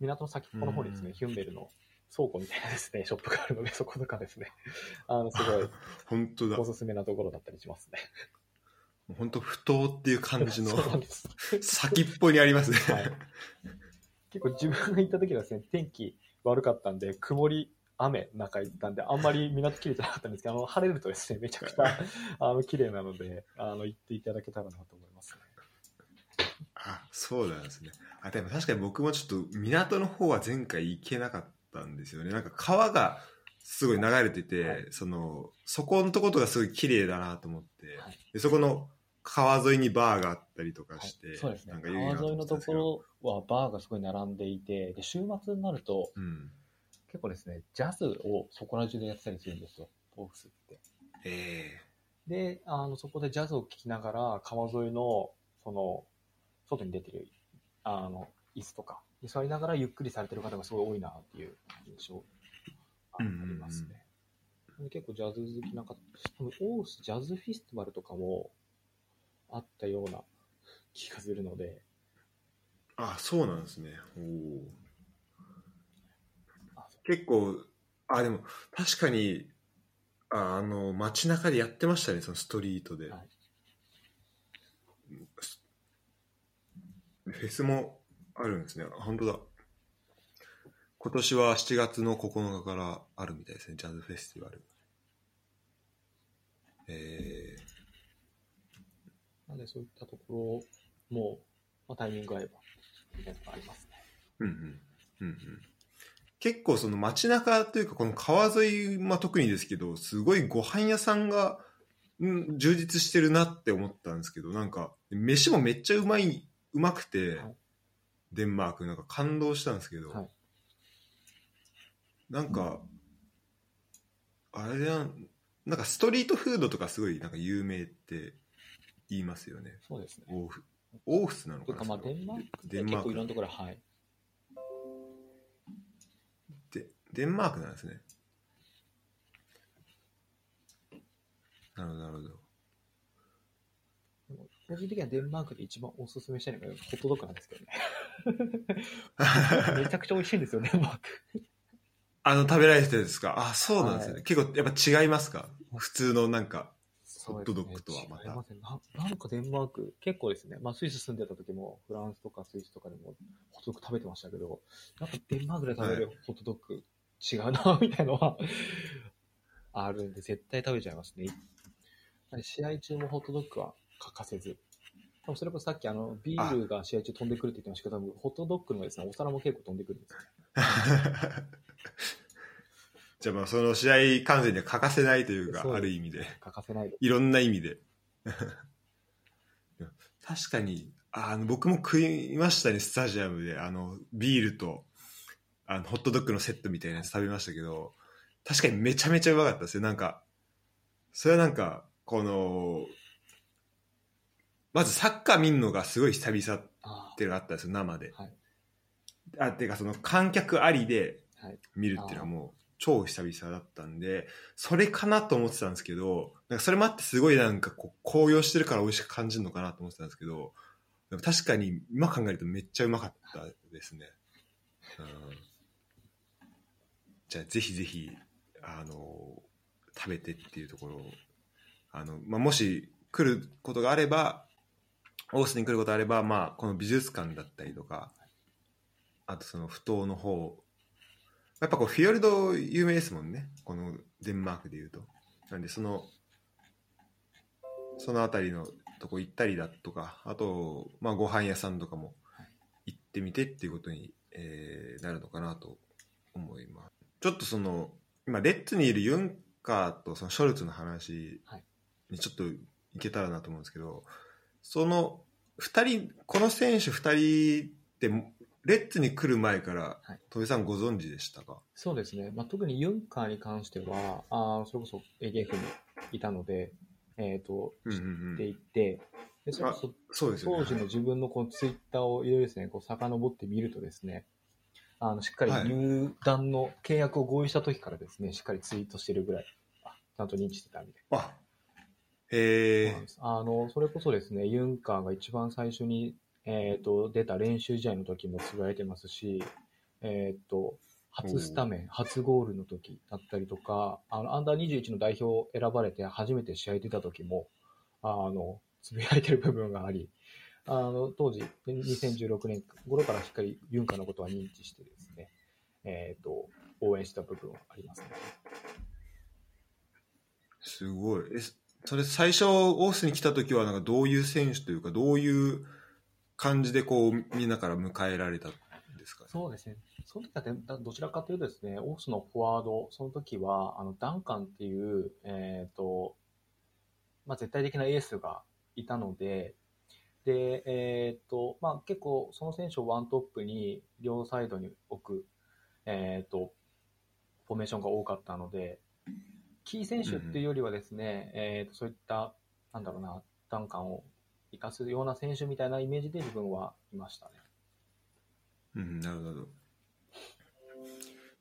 港の先っぽの方にですね、うん。ヒュンメルの倉庫みたいなですね、ショップがあるので、そことかですね、あの、すごい 本当だおすすめなところだったりしますね。本当不当っていう感じの。先っぽにありますね、はい結構自分が行った時はですね、天気悪かったんで、曇り、雨の中行ったんで、あんまり港綺麗じゃなかったんですけど、あの晴れるとですね、めちゃくちゃあの綺麗なので、あの行っていただけたらなと思います、ね。あそうなんですねあでも確かに僕もちょっと港の方は前回行けなかったんですよね。なんか川がすごい流れてて、はい。そのそこのとことがすごい綺麗だなと思って、はい。でそこの川沿いにバーがあったりとかはい。して、そうですね。川沿いのところはバーがすごい並んでいて、で週末になるとうん。結構ですね、ジャズをそこら中でやってたりするんですよ、オフスって。え。で、あの、そこでジャズを聴きながら、川沿いの、その、外に出てる、あの、椅子とかに座りながらゆっくりされてる方がすごい多いなっていう印象がありますね。で結構ジャズ好きなんか、多分オースジャズフェスティバルとかもあったような気がするので、ー、あそうなんですね。お結構あでも確かにああの街中でやってましたねそのストリートで、はい。フェスもあるんですね。あ本当だ。今年は7月の9日からあるみたいですね。ジャズフェスティバル。えなのでそういったところも、まあ、タイミング合えば、みたいなのがありますね。ー、うんうん。うんうん。結構その街中というかこの川沿い、まあ、特にですけどすごいご飯屋さんが、うん、充実してるなって思ったんですけどなんか飯もめっちゃうまいうまくて、はいデンマークなんか感動したんですけど、はい。なんかあれやなんかストリートフードとかすごいなんか有名って言いますよね。そうですね。オーフオーフスなのかなか、まあ、デンマークデンマーク。で結構いろんなところ、はい。でデンマークなんですね。なるほどなるほど個人的にはデンマークで一番おすすめしたいのがホットドッグなんですけどね。めちゃくちゃ美味しいんですよ、デンマーク。あの食べられてるんですか？あそうなんですね、はい結構やっぱ違いますか？普通のなんかホットドッグとはまた違いますねな。なんかデンマーク、結構ですね、まあスイス住んでた時も、フランスとかスイスとかでもホットドッグ食べてましたけど、なんかデンマークで食べるホットドッグ違うな、みたいなのはあるんで、絶対食べちゃいますね。試合中もホットドッグは欠かせず。多分それこそさっきあの、ビールが試合中飛んでくるって言ってましたけど、ホットドッグのですね、お皿も結構飛んでくるんですよ。じゃあまあその試合観戦には欠かせないというか、そうある意味で。欠かせない。いろんな意味で。確かに、あの、僕も食いましたね、スタジアムで。あの、ビールと、あの、ホットドッグのセットみたいなやつ食べましたけど、確かにめちゃめちゃうまかったですよ。なんか、それはなんか、この、まずサッカー見るのがすごい久々っあていうのがあったんですよ、生で。はいあ、っていうかその観客ありで。見るっていうのはもう超久々だったんで、それかなと思ってたんですけど、なんかそれもあってすごいなんかこう高揚してるから美味しく感じるのかなと思ってたんですけど、確かに今考えるとめっちゃうまかったですね。うん、じゃあぜひぜひ、あの、食べてっていうところを、あの、まあ、もし来ることがあれば、オースに来ることがあれば、まあ、この美術館だったりとか、あとその不当の方やっぱこうフィヨルド有名ですもんね。このデンマークでいうと。なんでそのその辺りのとこ行ったりだとかあと、まあ、ご飯屋さんとかも行ってみてっていうことに、えーなるのかなと思います。ちょっとその今レッツにいるユンカーとそのショルツの話はい。にちょっといけたらなと思うんですけどその2人この選手2人ってレッツに来る前からはい。戸井さんご存知でしたか？そうですね。まあ、特にユンカーに関しては、あーそれこそ AGF にいたので、えっ、と、知っていて、でそれこそね。当時の自分のこのツイッターをいろいろですね、こう遡ってみるとですね、あのしっかりはい。入団の契約を合意した時からですね、しっかりツイートしてるぐらい、あちゃんと認知してたみたいあへあの、それこそですね、ユンカーが一番最初に、えー、と出た練習試合の時もつぶやいてますし、えー、と初スタメン、初ゴールの時だったりとか、あのアンダー21の代表選ばれて初めて試合出た時も、あのつぶやいてる部分があり、あの当時、2016年頃からしっかりユンカーのことは認知してですね、えー、と応援した部分はありますね。すごい。えそれ最初オースに来た時はなんかどういう選手というかどういう感じでこうみんなから迎えられたんですか？そうですね。その時はどちらかというとですね、オースのフォワード、その時は、あの、ダンカンっていう、えっ、と、まあ、絶対的なエースがいたので、で、えっ、と、まあ、結構、その選手をワントップに、両サイドに置く、えっ、と、フォーメーションが多かったので、キー選手っていうよりはですね、えっ、と、そういった、なんだろうな、ダンカンを生かすような選手みたいなイメージで自分はいましたね。うんなるほど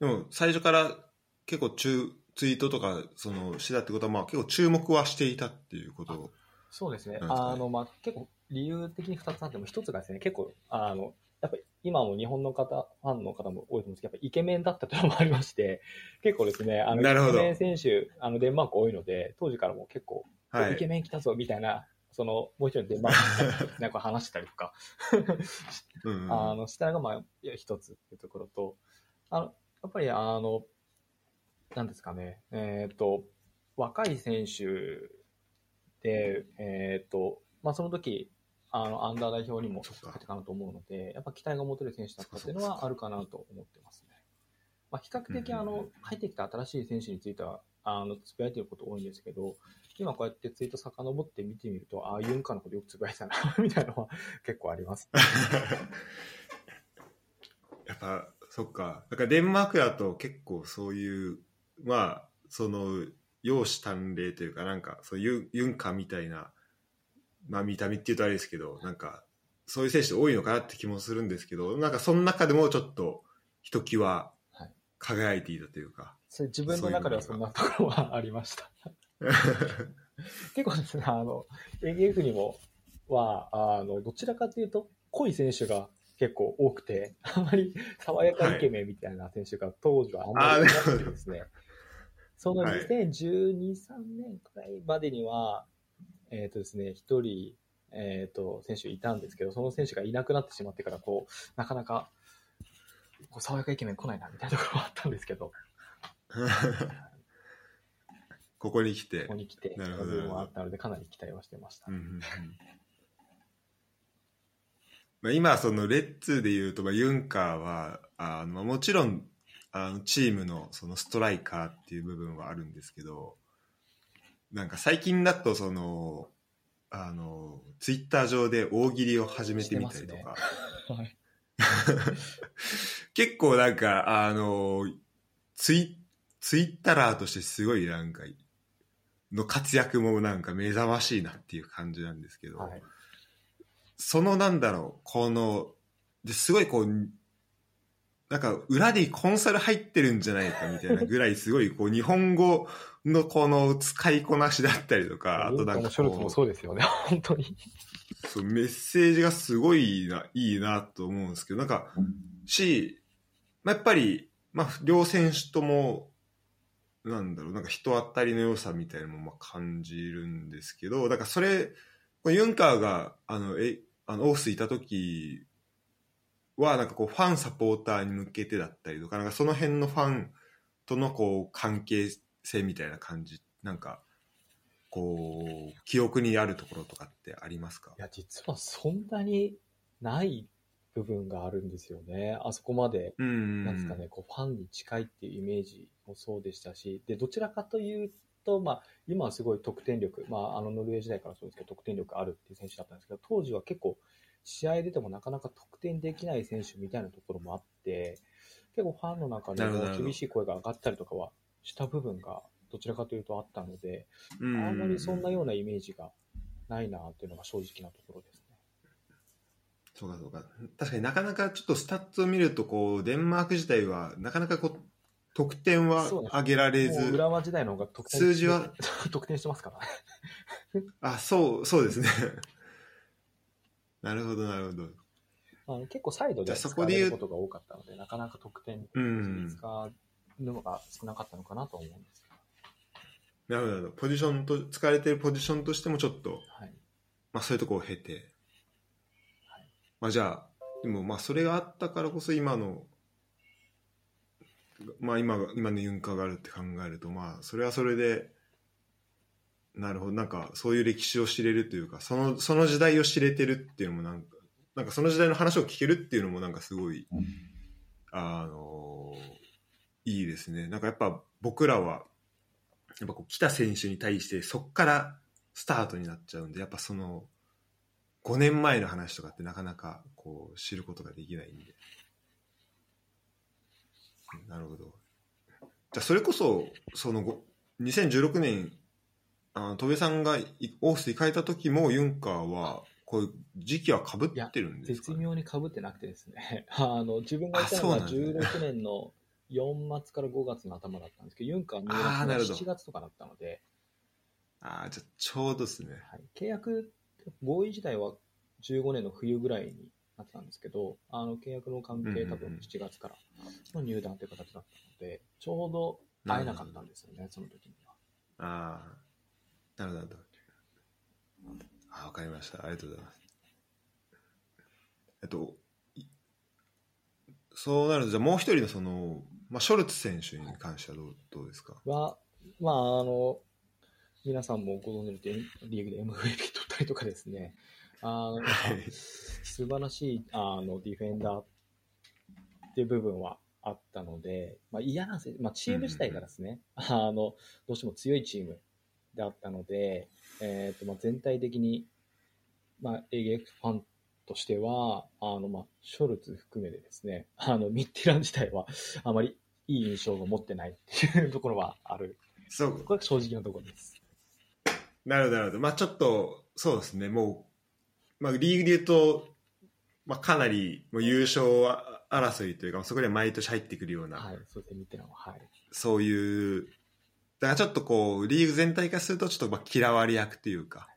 でも最初から結構中ツイートとかそのしてたってことはまあ結構注目はしていたっていうことそうですね。すかねあの、まあ、結構理由的に2つあっても、1つがですね、結構、あの、やっぱり今も日本の方、ファンの方も多いと思うんですけど、やっぱイケメンだったというのもありまして、結構ですね、あの、イケメン選手、あの、デンマーク多いので、当時からも結構、はい。イケメン来たぞ、みたいな、その、もう一人のデンマークのなんか話したりとか、あの、したのが、まあ、一つっていうところと、あの、やっぱり、あの、なんですかね、えっ、と、若い選手で、えっ、と、まあ、その時、あの、アンダー代表にも入ってたなと思うので、やっぱ期待が持てる選手だったっていうのはあるかなと思ってますね。まあ、比較的、あの、入ってきた新しい選手については、あの、つぶやいてること多いんですけど、今こうやってツイート遡って見てみると、ああ、ユンカのことよくつぶやいてたな、みたいなのは結構あります。やっぱそっかだからデンマークだと結構そういうまあその容姿端麗というかなんかそういうユンカみたいなまあ見た目っていうとあれですけどなんかそういう選手多いのかなって気もするんですけどなんかその中でもちょっとひときわはい。輝いていたというか、それ自分の中ではそんなところはありました。結構ですね、あの、AGF にも、は、あの、どちらかというと、濃い選手が結構多くて、あまり爽やかイケメンみたいな選手が当時はあんまりいなくてですね、そのはい。2012、3年くらいまでには、えっ、とですね、一人、えっ、と、選手いたんですけど、その選手がいなくなってしまってから、こう、なかなか、こう爽やかイケメン来ないな、みたいなところはあったんですけど、ここに来てここ。に来て、なるほどあったので、かなり期待はしてました。うんうんうんまあ、今そのレッツでいうと、まあ、ユンカーはあのもちろんあのチームのそのストライカーっていう部分はあるんですけどなんか最近だとそのあのツイッター上で大喜利を始めてみたりとか、はい。結構なんかあのツイツイッターとしてすごいなんかの活躍もなんか目覚ましいなっていう感じなんですけど、はい。そのなんだろう、この、ですごいこう、なんか裏でコンサル入ってるんじゃないかみたいなぐらいすごいこう日本語のこの使いこなしだったりとか、あとなんかショルツもこそうですよね、本当に。う、そうメッセージがすごいな、いいなと思うんですけど、なんか、し、まあ、やっぱり、まあ、両選手とも、なんだろう、なんか人当たりの良さみたいなのもまあ感じるんですけど、だからそれ、ユンカーが、あの、え、あの、オースいた時は、なんかこう、ファンサポーターに向けてだったりとか、なんかその辺のファンとのこう、関係性みたいな感じ、なんか、こう、記憶にあるところとかってありますか？いや、実はそんなにない部分があるんですよね。あそこまで、うん。なんですかね、こう、ファンに近いっていうイメージもそうでしたし、で、どちらかというと、まあ、今はすごい得点力、まあ、あの、ノルウェー時代からそうですけど、得点力あるっていう選手だったんですけど、当時は結構、試合出てもなかなか得点できない選手みたいなところもあって、結構ファンの中でも厳しい声が上がったりとかはした部分が、どちらかというとあったので、うんあんまりそんなようなイメージがないなっていうのが正直なところですね。そうかそうか。確かになかなかちょっとスタッツを見ると、こう、デンマーク自体は、なかなかこう、得点は上げられず、浦和時代の方が得点数字は？得点してますからね。あ、そう、そうですね。なるほど、なるほど。あの結構サイドで使われることが多かったので、なかなか得点うんにのが少なかったのかなと思うんですけなるほど。ポジションと、使われてるポジションとしてもちょっと、ど。はい。まあそういうところを経て、はいまあじゃあ、でもまあそれがあったからこそ今の、まあ今が、今のユンカーがあるって考えると、まあそれはそれで、なるほど、なんかそういう歴史を知れるというか、その、その時代を知れてるっていうのもなんか、なんかその時代の話を聞けるっていうのもなんかすごい、あのいいですね。なんかやっぱ僕らは、やっぱこう来た選手に対してそっからスタートになっちゃうんで、やっぱその5年前の話とかってなかなかこう知ることができないんで。なるほど。じゃあそれこそ、そのご2016年、あの戸部さんがいオースに変えた時もユンカーは、こういう時期はかぶってるんですか、絶妙に被ってなくてですね、あの、自分がいたのがあそうなんだ16年の4月から5月の頭だったんですけど、ユンカー入学があーなるほど7月とかだったので、ああ、じゃあちょうどですね。はい、契約、合意自体は15年の冬ぐらいになってたんですけど、あの契約の関係、多分7月からの入団という形だったので、ちょうど会えなかったんですよね、その時には。ああ、なるほど。あわかりました。ありがとうございます。えっと、いそうなると、じゃあもう一人のその、まあ、ショルツ選手に関してはどうどうですか？は、まあ、あの、皆さんもご存知のリーグで MVP 取ったりとかですね、あの、はい。素晴らしいあのディフェンダーっていう部分はあったので、まあ、嫌なんですよ、まあ、チーム自体がですね、あのどうしても強いチームであったので、えーとまあ、全体的に、まあ、AGF ファンとしてはあの、まあ、ショルツ含めてですねあのミッティラン自体はあまりいい印象を持ってないっていうところはあるそう、これが正直なところです。なるほど、なるほど。まあちょっと、そうですね、もう、まあリーグで言うと、まあかなりもう優勝争いというか、そこには毎年入ってくるような、はい、そうですね、ミッティランは。はい。そういう、だからちょっとこう、リーグ全体化すると、ちょっとまあ嫌われ役というか、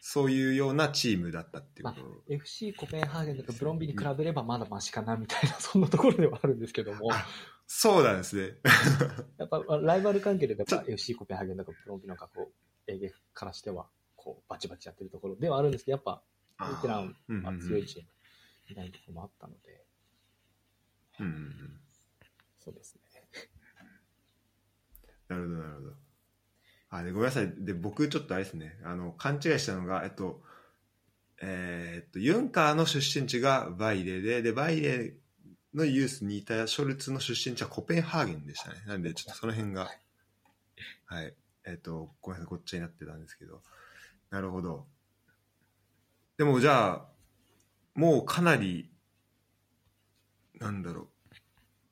そういうようなチームだったっていうこと。FC コペンハーゲンとかブロンビに比べればまだマシかなみたいな、そんなところではあるんですけども、あそうなんですね。やっぱライバル関係でやっぱ FC コペンハーゲンとかブロンビのかこう、AGF からしては、こう、バチバチやってるところではあるんですけど、やっぱ、ベテランは強いチームみたいなところもあったので、うんそうですね。なるほど、なるほど。あでごめんなさい。で僕ちょっとあれですね。あの勘違いしたのがえっとえーっとユンカーの出身地がバイレででバイレのユースにいたショルツの出身地はコペンハーゲンでしたね。なんでちょっとその辺がはい。えっとごめんなさい。ごっちゃになってたんですけど。なるほど。でもじゃあもうかなりなんだろう。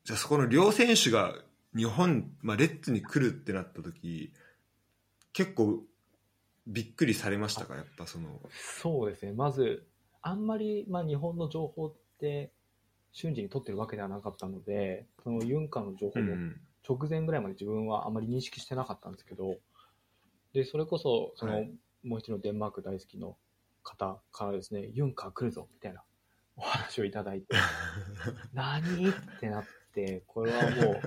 じゃあそこの両選手が日本、まあ、レッツに来るってなった時結構びっくりされましたか？やっぱその。そうですね。まず、あんまり、まあ、日本の情報って瞬時に取ってるわけではなかったので、そのユンカーの情報もうん直前ぐらいまで自分はあまり認識してなかったんですけど、で、それこそ、その、はい。もう一人のデンマーク大好きの方からですね、ユンカー来るぞ、みたいなお話をいただいて、何？ってなって、これはもう、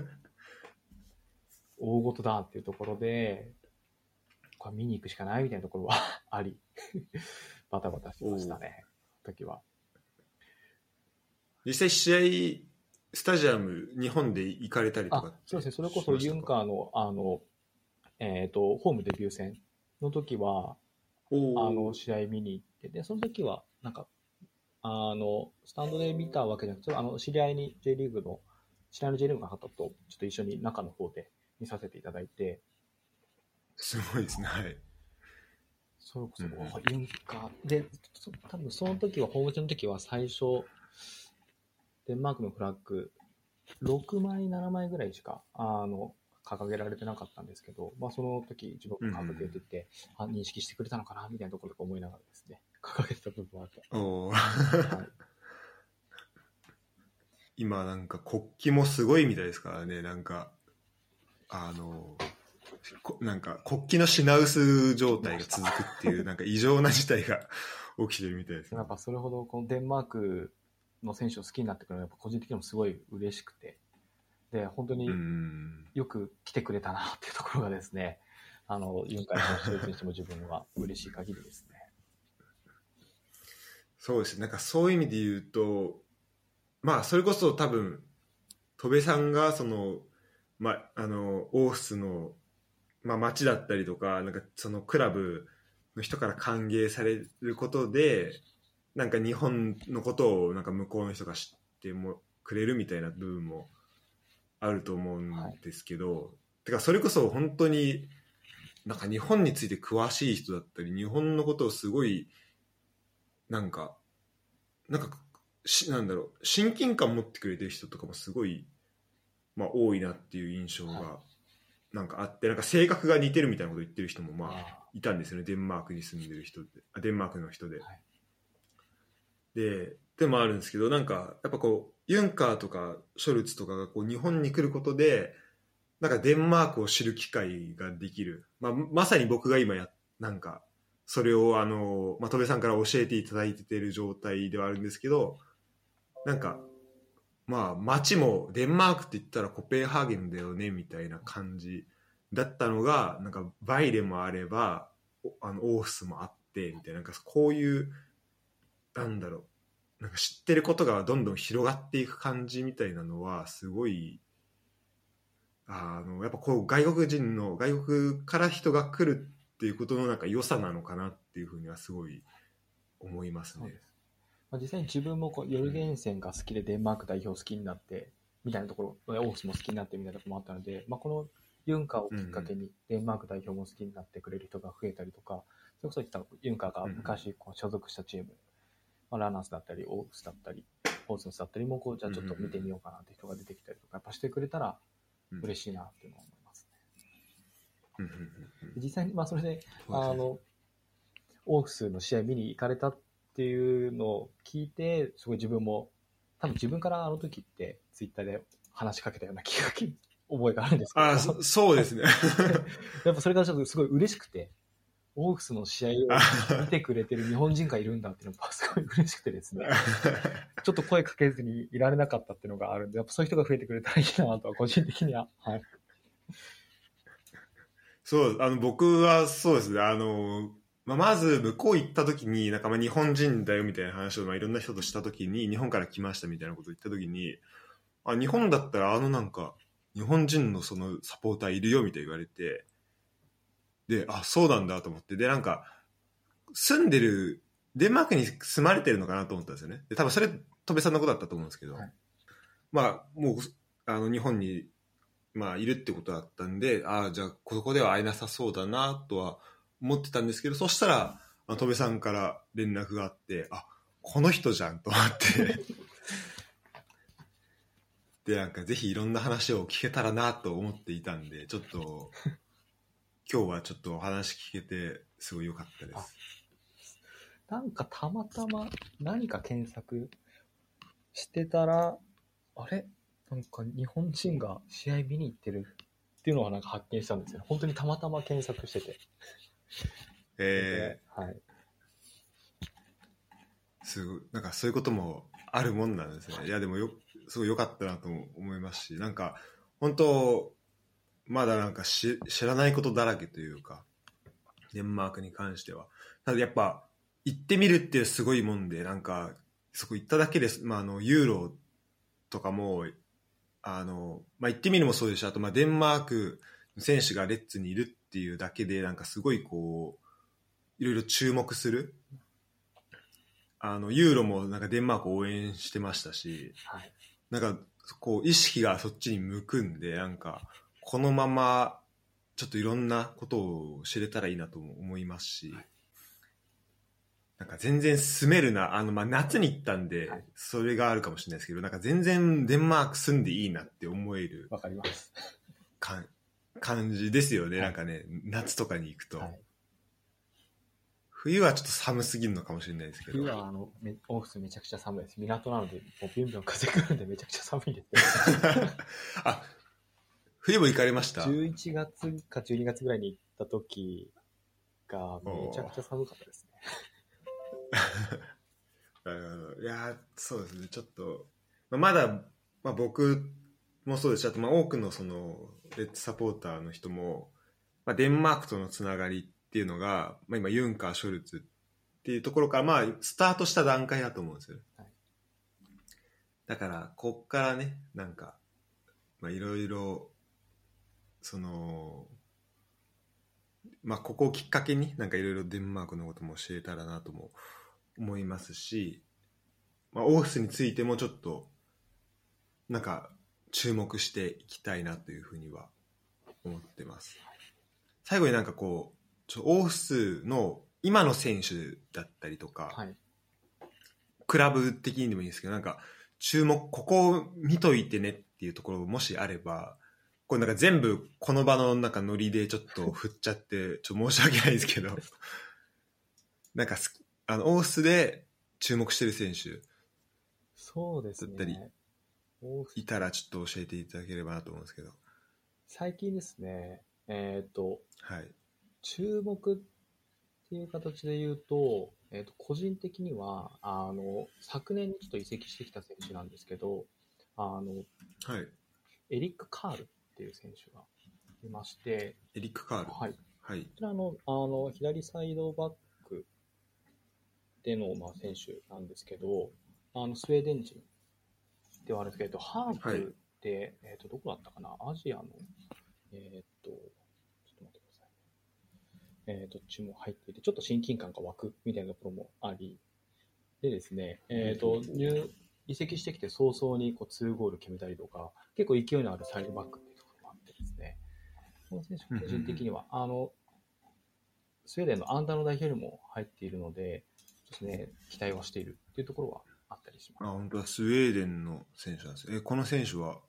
大事だっていうところで、これ見に行くしかないみたいなところは あり、バタバタしましたね、時は。実際試合スタジアム日本で行かれたりとかあそうですね、それこそユンカーの、あの、えっ、と、ホームデビュー戦の時は、あの、試合見に行って、で、その時は、なんか、あの、スタンドで見たわけじゃなくて、あの、知り合いに J リーグの、知り合いの J リーグの方と、ちょっと一緒に中の方で見させていただいて、すごいですね。はい。それこそ、うんうん。ユンカー、で、そ多分その時は、ホーム戦の時は最初、デンマークのフラッグ、6枚、7枚ぐらいしか、あの、掲げられてなかったんですけど、まあその時自分が掲げてて、あ、認識してくれたのかな、みたいなところで思いながらですね、掲げてた部分はあって。おー。はい。今なんか国旗もすごいみたいですからねなんかあのこなんか国旗の品薄状態が続くっていう なんか異常な事態が起きてるみたいですね。やっぱそれほどこのデンマークの選手を好きになってくれるのはやっぱ個人的にもすごい嬉しくて、で、本当にうんよく来てくれたなっていうところがですね、あの、ユンカーの選手も自分は嬉しい限りですね。そうですね。なんかそういう意味で言うとまあそれこそ多分戸部さんがそのまああのオースの、まあ、街だったりとかなんかそのクラブの人から歓迎されることでなんか日本のことをなんか向こうの人が知ってもくれるみたいな部分もあると思うんですけど、てかそれこそ本当になんか日本について詳しい人だったり日本のことをすごいなんかなんかしなんだろう親近感持ってくれてる人とかもすごい、まあ、多いなっていう印象がなんかあってなんか性格が似てるみたいなこと言ってる人もまああいたんですよね。デンマークに住んでる人であデンマークの人で。はい。ででもあるんですけどなんかやっぱこうユンカーとかショルツとかがこう日本に来ることでなんかデンマークを知る機会ができる、まあ、まさに僕が今やなんかそれをあの、まあ、戸部さんから教えていただいてる状態ではあるんですけどなんかまあ街もデンマークって言ったらコペンハーゲンだよねみたいな感じだったのがなんかバイレもあればあのオースもあってみたいななんかこういうなんだろうなんか知ってることがどんどん広がっていく感じみたいなのはすごいあのやっぱこう外国人の外国から人が来るっていうことのなんか良さなのかなっていうふうにはすごい思いますね。まあ、実際に自分もこうヨルゲンセンが好きでデンマーク代表好きになって、みたいなところ、オースも好きになってみたいなところもあったので、まあ、このユンカーをきっかけにデンマーク代表も好きになってくれる人が増えたりとか、それこそ言ったユンカーが昔こう所属したチーム、まあ、ランナースだったり、オースだったり、オースだったりもこう、じゃあちょっと見てみようかなって人が出てきたりとか、やっぱしてくれたらうん。嬉しいなっていうのは思いますね。実際に、まあそれで、あの、オークスの試合見に行かれたっていうのを聞いて、すごい自分も、多分自分からあの時ってツイッターで話しかけたような気がき、覚えがあるんですけど、あそそうですね。やっぱそれがちょっとすごい嬉しくて、オークスの試合を見てくれてる日本人がいるんだっていうのがすごい嬉しくてですね、ちょっと声かけずにいられなかったっていうのがあるんで、やっぱそういう人が増えてくれたらいいなとは個人的には、はい。そうあの僕はそうですねあの、まあ、まず向こう行った時になんかまあ日本人だよみたいな話をまあいろんな人とした時に日本から来ましたみたいなことを言った時にあ日本だったらあのなんか日本人のそのサポーターいるよみたいに言われてで、あ、そうなんだと思って。で、なんか、住んでる、デンマークに住まれてるのかなと思ったんですよね。で、多分それ、戸部さんのことだったと思うんですけど、はいまあ、もう、あの、日本に、まあ、いるってことだったんで、ああ、じゃあ、ここでは会えなさそうだな、とは思ってたんですけど、そしたら、戸部さんから連絡があって、あ、この人じゃん、と思って。で、なんか、ぜひいろんな話を聞けたらな、と思っていたんで、ちょっと、今日はちょっとお話聞けて、すごい良かったです。なんかたまたま何か検索してたら、あれ？なんか日本人が試合見に行ってるっていうのはなんか発見したんですよ。本当にたまたま検索してて。えはい。ー、すごい、なんかそういうこともあるもんなんですね。いや、でもよ、すごい良かったなと思いますし、なんか、本当まだなんかし知らないことだらけというか、デンマークに関しては。ただやっぱ、行ってみるっていうすごいもんで、なんか、そこ行っただけです、まあ、あの、ユーロとかも、あの、まあ、行ってみるもそうですし、あと、まあ、デンマークの選手がレッツにいるっていうだけで、なんかすごいこう、いろいろ注目する。あの、ユーロもなんかデンマークを応援してましたし、はい。なんか、こう、意識がそっちに向くんで、なんか、このまま、ちょっといろんなことを知れたらいいなとも思いますし、なんか全然住めるな、あの、まあ、夏に行ったんではい、それがあるかもしれないですけど、なんか全然デンマーク住んでいいなって思えるわかります。か感じですよね、はいなんかね、夏とかに行くと。はい。冬はちょっと寒すぎるのかもしれないですけど。冬はあの、めオフィスめちゃくちゃ寒いです。港なので、もうビュンビュン風来るんでめちゃくちゃ寒いです。あ、冬も行かれました？11月か12月ぐらいに行った時がめちゃくちゃ寒かったですね。なるほどいやーそうですねちょっと、まあ、まだ、まあ、僕もそうですしあとまあ多くのそのレッツサポーターの人も、まあ、デンマークとのつながりっていうのが、まあ、今ユンカーショルツっていうところからまあスタートした段階だと思うんですよ、はい。だからこっからねなんかまあいろいろそのまあここをきっかけになんかいろいろデンマークのことも教えたらなとも思いますし、まあ、オフィスについてもちょっとなんか注目していきたいなというふうには思ってます最後になんかこうちょオフィスの今の選手だったりとか、はい。クラブ的にでもいいんですけどなんか注目ここを見といてねっていうところもしあればこれなんか全部この場のなんかノリでちょっと振っちゃってちょっと申し訳ないですけど なんかすあのオースで注目してる選手そうですだったりね。いたらちょっと教えていただければなと思うんですけど。最近ですね、えっ、と、はい。注目っていう形で言うと、えっ、と、個人的には、あの、昨年にちょっと移籍してきた選手なんですけど、あの、はい。エリック・カールっていう選手がいまして、エリック・カール。はい。こはい。ちらの、あの、左サイドバックでの、まあ、選手なんですけど、あの、スウェーデン人ではあるんですけど、ハーはい。フで、えっ、と、どこだったかな？アジアの、えっ、と、ちょっと待ってください。えー、どっちも入っていて、ちょっと親近感が湧くみたいなところもあり、でですね、えっ、と、入、移籍してきて早々にこう2ゴール決めたりとか、結構勢いのあるサイドバックっていうところもあってですね、この選手、個人的には、あの、スウェーデンのアンダーの代表にも入っているので、ちょっとね、期待はしているっていうところはします。あ本当だスウェーデンの選手なんですえこの選手は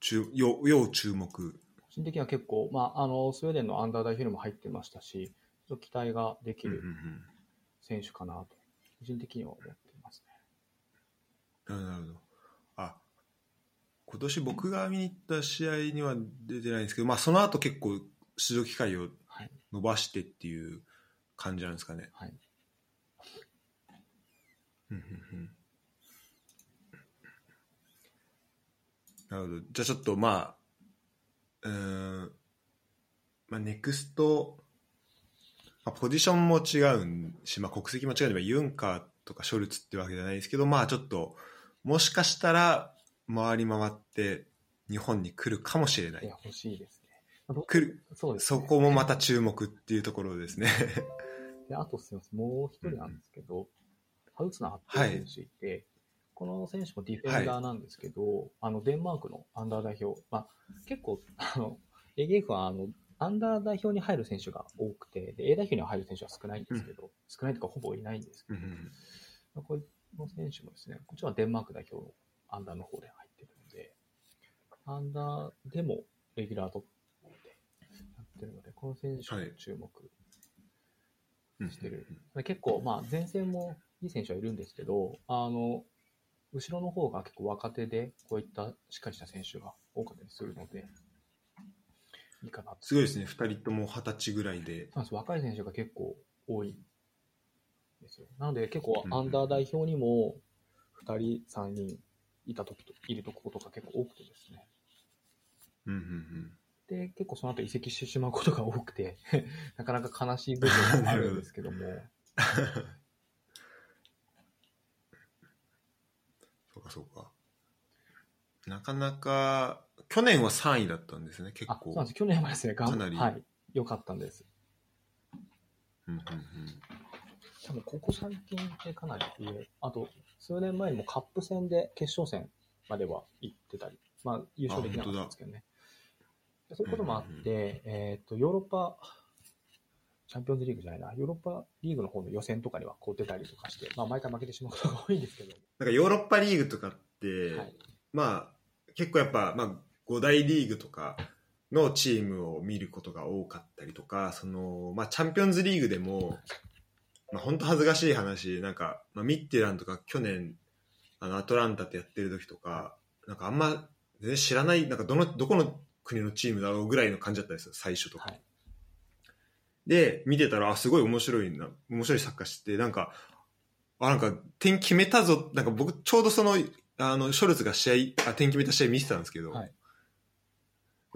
注要要注目個人的には結構、まあ、あの、スウェーデンのアンダー代表にも入ってましたし、ちょっと期待ができる選手かなと、個人的には思っていますね。なるほど。あ、今年僕が見に行った試合には出てないんですけど、まあその後結構出場機会をはい。伸ばしてっていう感じなんですかね。はい。うんうんうんなるほど。じゃあちょっとまあ、うーん、まあネクスト、まあ、ポジションも違うし、まあ国籍も違うんで、まあユンカーとかショルツってわけじゃないですけど、まあちょっと、もしかしたら回り回って日本に来るかもしれないいや、。欲しいですね。来るそうです、そこもまた注目っていうところですね。で、あとすみません、もう一人なんですけど、ハウツナーっていう選手いて、この選手もディフェンダーなんですけど、あの、デンマークのアンダー代表、まあ、結構、あの、AGF はあの、アンダー代表に入る選手が多くて、で、A 代表には入る選手は少ないんですけど、少ないというかほぼいないんですけど、うんまあこの選手もですね、こっちはデンマーク代表のアンダーの方で入ってるので、アンダーでもレギュラーとってやってるので、この選手も注目うん。してる。で結構、まあ、前線もいい選手はいるんですけど、あの、後ろの方が結構若手で、こういったしっかりした選手が多かったりするので、いいかなと。すごいですね、2人とも二十歳ぐらいで。そうです若い選手が結構多いんですよ。なので結構うんアンダー代表にも2人、3人いた時と、いるとことか結構多くてですね。うんうんうんで、結構その後移籍してしまうことが多くて、なかなか悲しい部分もあるんですけども、そうかそうか。なかなか、去年は3位だったんですね、結構。去年はですね、頑かなりはい、良かったんです。うんうん多分ここ最近ってかなり上、あと数年前にもカップ戦で決勝戦までは行ってたり、まあ優勝できなかったんですけどね。でそういうこともあって、えっ、と、ヨーロッパ、チャンピオンズリーグじゃないな、ヨーロッパリーグの方の予選とかにはこう出たりとかして、まあ毎回負けてしまうことが多いんですけど、なんかヨーロッパリーグとかって、はい。まあ、結構やっぱ、まあ、5大リーグとかのチームを見ることが多かったりとか、その、まあ、チャンピオンズリーグでも、まあ、本当恥ずかしい話、なんか、まあ、ミッティランとか去年、あの、アトランタってやってる時とか、なんかあんま、全然知らない、なんかどの、どこの国のチームだろうぐらいの感じだったんですよ、最初とか。はい。で、見てたら、あ、すごい面白いな、面白いサッカーしてて、なんか、あ、なんか、点決めたぞ、なんか僕、ちょうどその、あの、ショルツが試合、あ、点決めた試合見てたんですけど、はい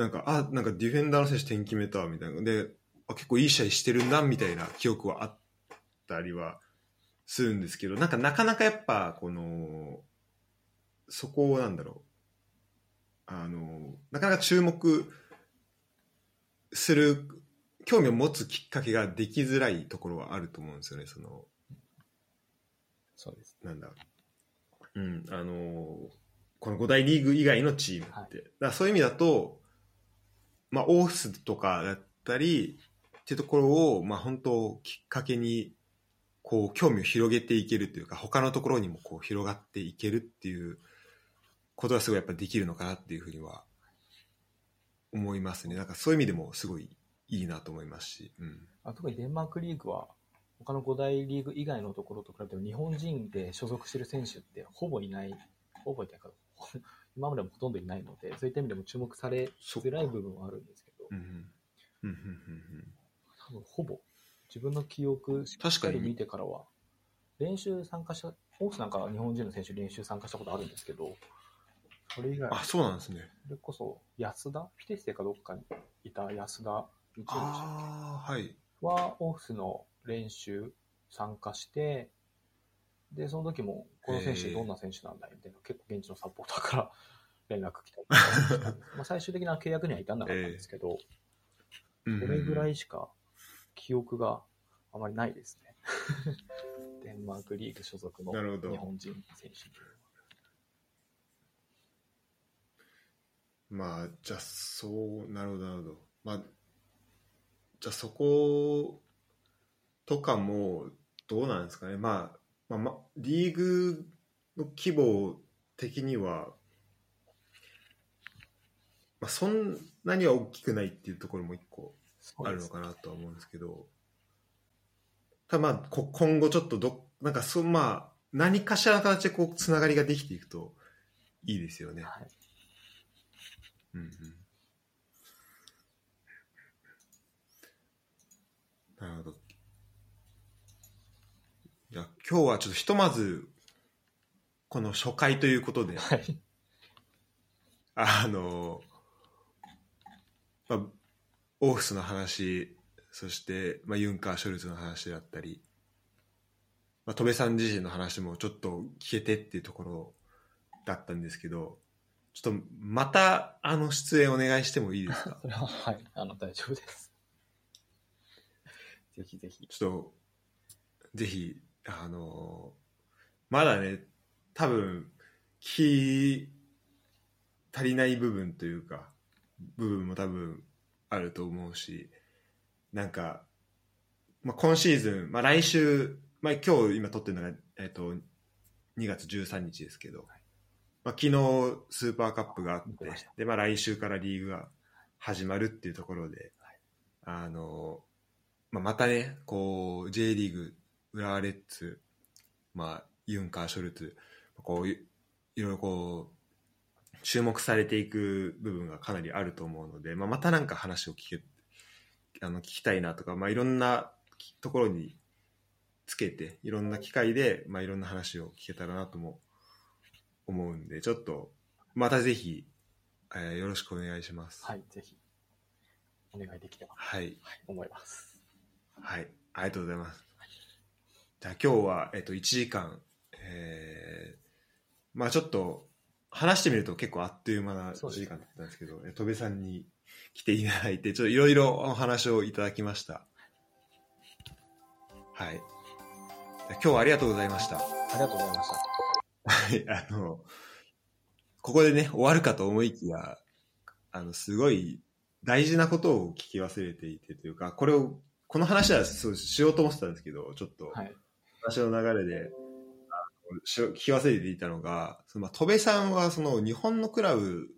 なんか、あ、なんかディフェンダーの選手点決めた、みたいな。で、あ結構いい試合してるな、みたいな記憶はあったりはするんですけど、なんかなかなかやっぱ、この、そこをなんだろう、あの、なかなか注目する、興味を持つきっかけができづらいところはあると思うんですよね、その、そうです。なんだ、うん、あのこの5大リーグ以外のチームって、はい。だそういう意味だと、まあ、オーフスとかだったりっていうところを、まあ、本当きっかけにこう興味を広げていけるというか他のところにもこう広がっていけるっていうことがすごいやっぱできるのかなっていうふうには思いますね。なんかそういう意味でもすごいいいなと思いますし、うん、あ特にデンマークリーグは、他の5大リーグ以外のところと比べても、日本人で所属してる選手ってほぼいない、ほぼいないか、今までもほとんどいないので、そういった意味でも注目されづらい部分はあるんですけどう、んうん。うんうんうん多分ほぼ自分の記憶しっ確かり見てからは、練習参加した、オースなんかは日本人の選手練習参加したことあるんですけど、それ以外、あそうなんですね。それこそ安田、フィテステかどっかにいた安田道夫でしたっけ？ああはい。はオフィスの練習参加して、で、その時も、この選手どんな選手なんだい？みたいな、結構現地のサポーターから 連絡来たり。まあ最終的な契約には至んなかったんですけど、ここれぐらいいしか記憶があまりないですね。デンマークリーグ所属の日本人選手まあじゃあそうなるほどなるほど。まあじゃあそことかもどうなんですかねまあまあ、まあ、リーグの規模的には、まあ、そんなには大きくないっていうところも一個あるのかなとは思うんですけどただまあこ今後ちょっとどなんかそまあ何かしらの形でこうつながりができていくといいですよね。はい。うんうんなるほど。いや今日はちょっとひとまずこの初回ということで、はい。あの、まあ、オーフスの話、そして、まあ、ユンカー・ショルツの話だったり、まあ、戸部さん自身の話もちょっと聞けてっていうところだったんですけど、ちょっとまたあの出演お願いしてもいいですか？それは、はい、あの、大丈夫です。ぜひぜひ。ちょっと、ぜひ、あのまだね、多分、聞き足りない部分というか、部分も多分あると思うし、なんか、まあ、今シーズン、まあ、来週、まあ、今日今撮ってるのが、えっと、2月13日ですけど、まあ、昨日スーパーカップがあってで、まあ、来週からリーグが始まるっていうところで、あの、まあ、またね、こう、J リーグ、浦和レッズ、まあ、ユンカー、ショルツ、こうい、いろいろこう、注目されていく部分がかなりあると思うので、まあ、またなんか話を聞け、あの、聞きたいなとか、まあ、いろんなところにつけて、いろんな機会で、まあ、いろんな話を聞けたらなとも思うんで、ちょっと、またぜひ、えーよろしくお願いします。はい、ぜひ、お願いできれば、はい。はい、思います。はい、ありがとうございます。じゃあ今日は、えっと、1時間、えー、まあちょっと、話してみると結構あっという間な1そうです時間だったんですけど、え戸部さんに来ていただいて、ちょっといろいろお話をいただきました。はい。今日はありがとうございました。ありがとうございました。はい、あの、ここでね、終わるかと思いきや、あの、すごい大事なことを聞き忘れていてというか、これを、この話はそうしようと思ってたんですけど、ちょっとはい。話の流れで、聞き忘れていたのが、そのまあ、戸部さんはその日本のクラブ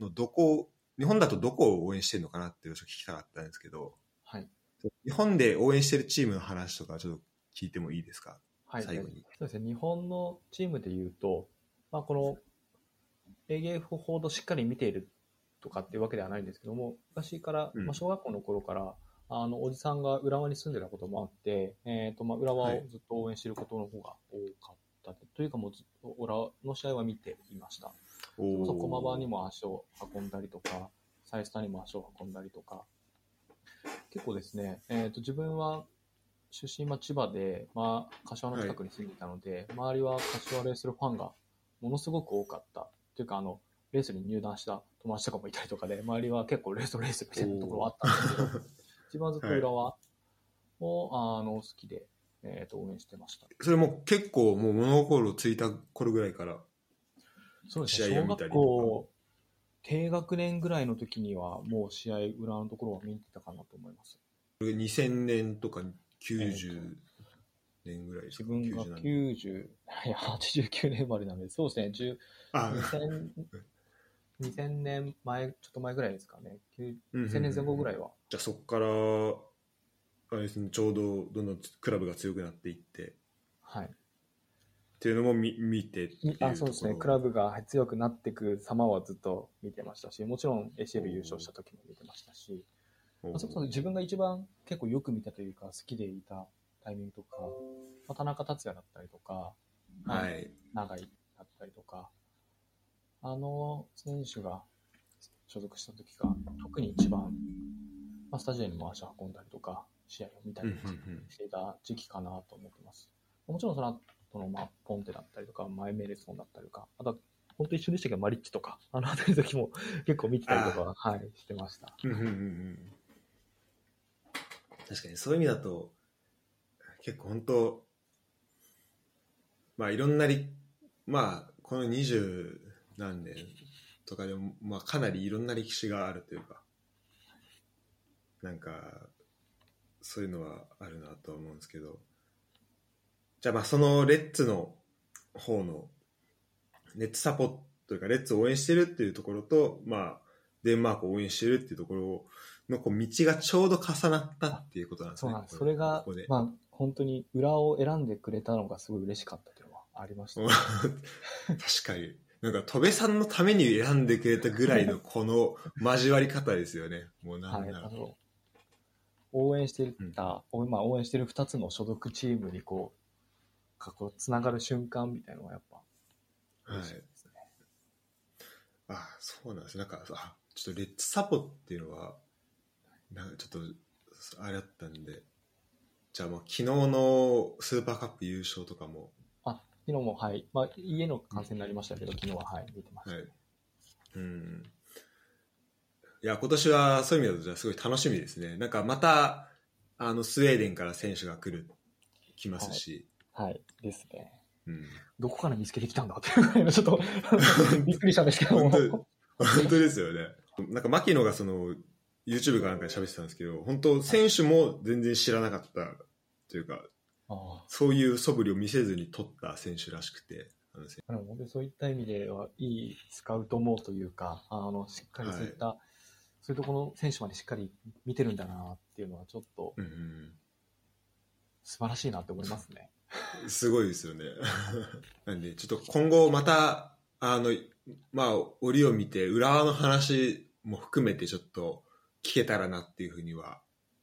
のどこ、日本だとどこを応援してるのかなって聞きたかったんですけど、はい。日本で応援してるチームの話とかちょっと聞いてもいいですか？はい。最後に。そうですね、日本のチームでいうと、まあ、この AGF ほどしっかり見ているとかっていうわけではないんですけども、昔から、うんまあ、小学校の頃から、あの、おじさんが浦和に住んでたこともあって、えっ、と、まあ、浦和をずっと応援していることの方が多かったで、というかもうずっと浦和の試合は見ていました。それこそ駒場にも足を運んだりとか、サイスタにも足を運んだりとか、結構ですね、えっ、と、自分は出身は千葉で、まあ、柏の近くに住んでいたので、周りは柏レースルファンがものすごく多かった。というか、あの、レースに入団した友達とかもいたりとかで、周りは結構レースとレースみたいなところはあったんですけど、自分はずっと浦和を、あの好きで、えっ、と、応援してました。それも結構もう物心ついた頃ぐらいからそうですね、小学校、低学年ぐらいの時には、もう試合、裏のところは見てたかなと思います。これ2000年とか90年ぐらいですか？自分が90年。90、いや、89年生まれなんで、そうですね、10あ。2000 2000年前、ちょっと前ぐらいですかね。9うんうんうん。2000年前後ぐらいは。じゃあそこからあれです、ね、ちょうどどんどんクラブが強くなっていって。っはい。ていうのも見見てあそうですね、クラブが強くなっていく様はずっと見てましたし、もちろん ACL 優勝した時も見てましたし、ブまあ、それこそ自分が一番結構よく見たというか、好きでいたタイミングとか、まあ、田中達也だったりとか、まあはい長井だったりとか、あの選手が所属した時が、特に一番、まあ、スタジオにも足を運んだりとか、試合を見たりしていた時期かなと思ってます。もちろんその後の、まあ、ポンテだったりとか、マイメレソンだったりとか、あとは、本当一緒でしたけど、マリッチとか、あの辺りの時も結構見てたりとか、はい、してました。確かにそういう意味だと結構本当まあいろんなりまあこの二十何年とかでも、まあ、かなりいろんな歴史があるというかなんかそういうのはあるなとは思うんですけどじゃあまあそのレッツの方のレッツサポートというかレッツを応援してるっていうところとまあデンマークを応援してるっていうところのこう道がちょうど重なったっていうことなんですね。そうなんです。こそれがここで、まあ、本当に裏を選んでくれたのがすごい嬉しかったというのはありました。確かに。なんか、戸部さんのために選んでくれたぐらいのこの交わり方ですよね。もうなはい、んなら。あの応援していた、おまあ、応援している2つの所属チームにこう、かこうつながる瞬間みたいなのはやっぱはい嬉しいですね。あそうなんです。なんか、あちょっとレッツサポっていうのは、なんかちょっと、あれだったんで、じゃあもう昨日のスーパーカップ優勝とかも、あ、昨日も、はい。まあ、家の観戦になりましたけど、昨日は、はい、見てました。はい。うん。いや、今年はそういう意味だとじゃあすごい楽しみですね。なんかまた、あの、スウェーデンから選手が来る、来ますし。はい。ですね。うん。どこから見つけてきたんだっていうぐらいのちょっと びっくりしたんですけども。本当本当ですよね。なんか牧野がその、YouTube かなんかで喋ってたんですけど、本当選手も全然知らなかったというか、あそういう素振りを見せずに取った選手らしくて、あのそういった意味では、いいスカウトもというか、あの、しっかりそういった、そういうところの選手までしっかり見てるんだなっていうのは、ちょっとうんうん素晴らしいなって思いますね。すごいですよね。なんで、ちょっと今後また、あの、まあ、折を見て、浦和の話も含めてちょっと聞けたらなっていうふうには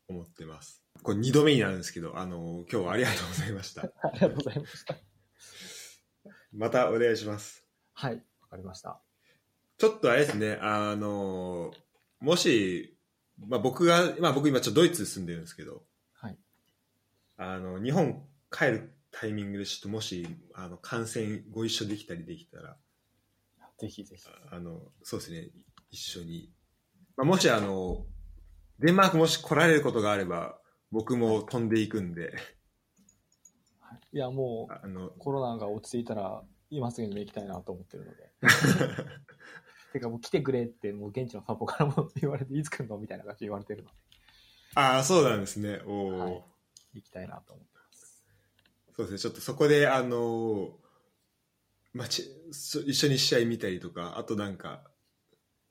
思ってます。これ2度目になるんですけど、あの、今日はありがとうございました。ありがとうございました。またお願いします。はい、わかりました。ちょっとあれですね、あの、もし、まあ僕が、まあ僕今ちょっとドイツに住んでるんですけど、はい。あの、日本帰るタイミングでちょっともし、あの、観戦ご一緒できたりできたら、ぜひぜひ。あの、そうですね、一緒に。まあ、もしあの、デンマークもし来られることがあれば、僕も飛んでいくんで、はいいや、もう、あの、コロナが落ち着いたら、今すぐにも行きたいなと思ってるので。てかもう来てくれって、もう現地のサポからも言われて、いつ来るのみたいな感じで言われてるので、ああ、そうなんですね。おお、はい行きたいなと思ってます。そうですね、ちょっとそこで、あの、まあ、ちそ一緒に試合見たりとか、あとなんか、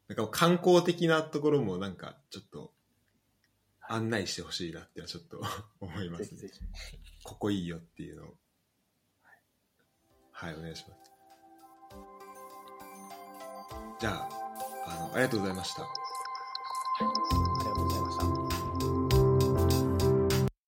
なんか観光的なところもなんか、ちょっと、案内してほしいなってはちょっと 思いますね。ここいいよっていうのを。はい、お願いします。じゃあ、あの、ありがとうございました。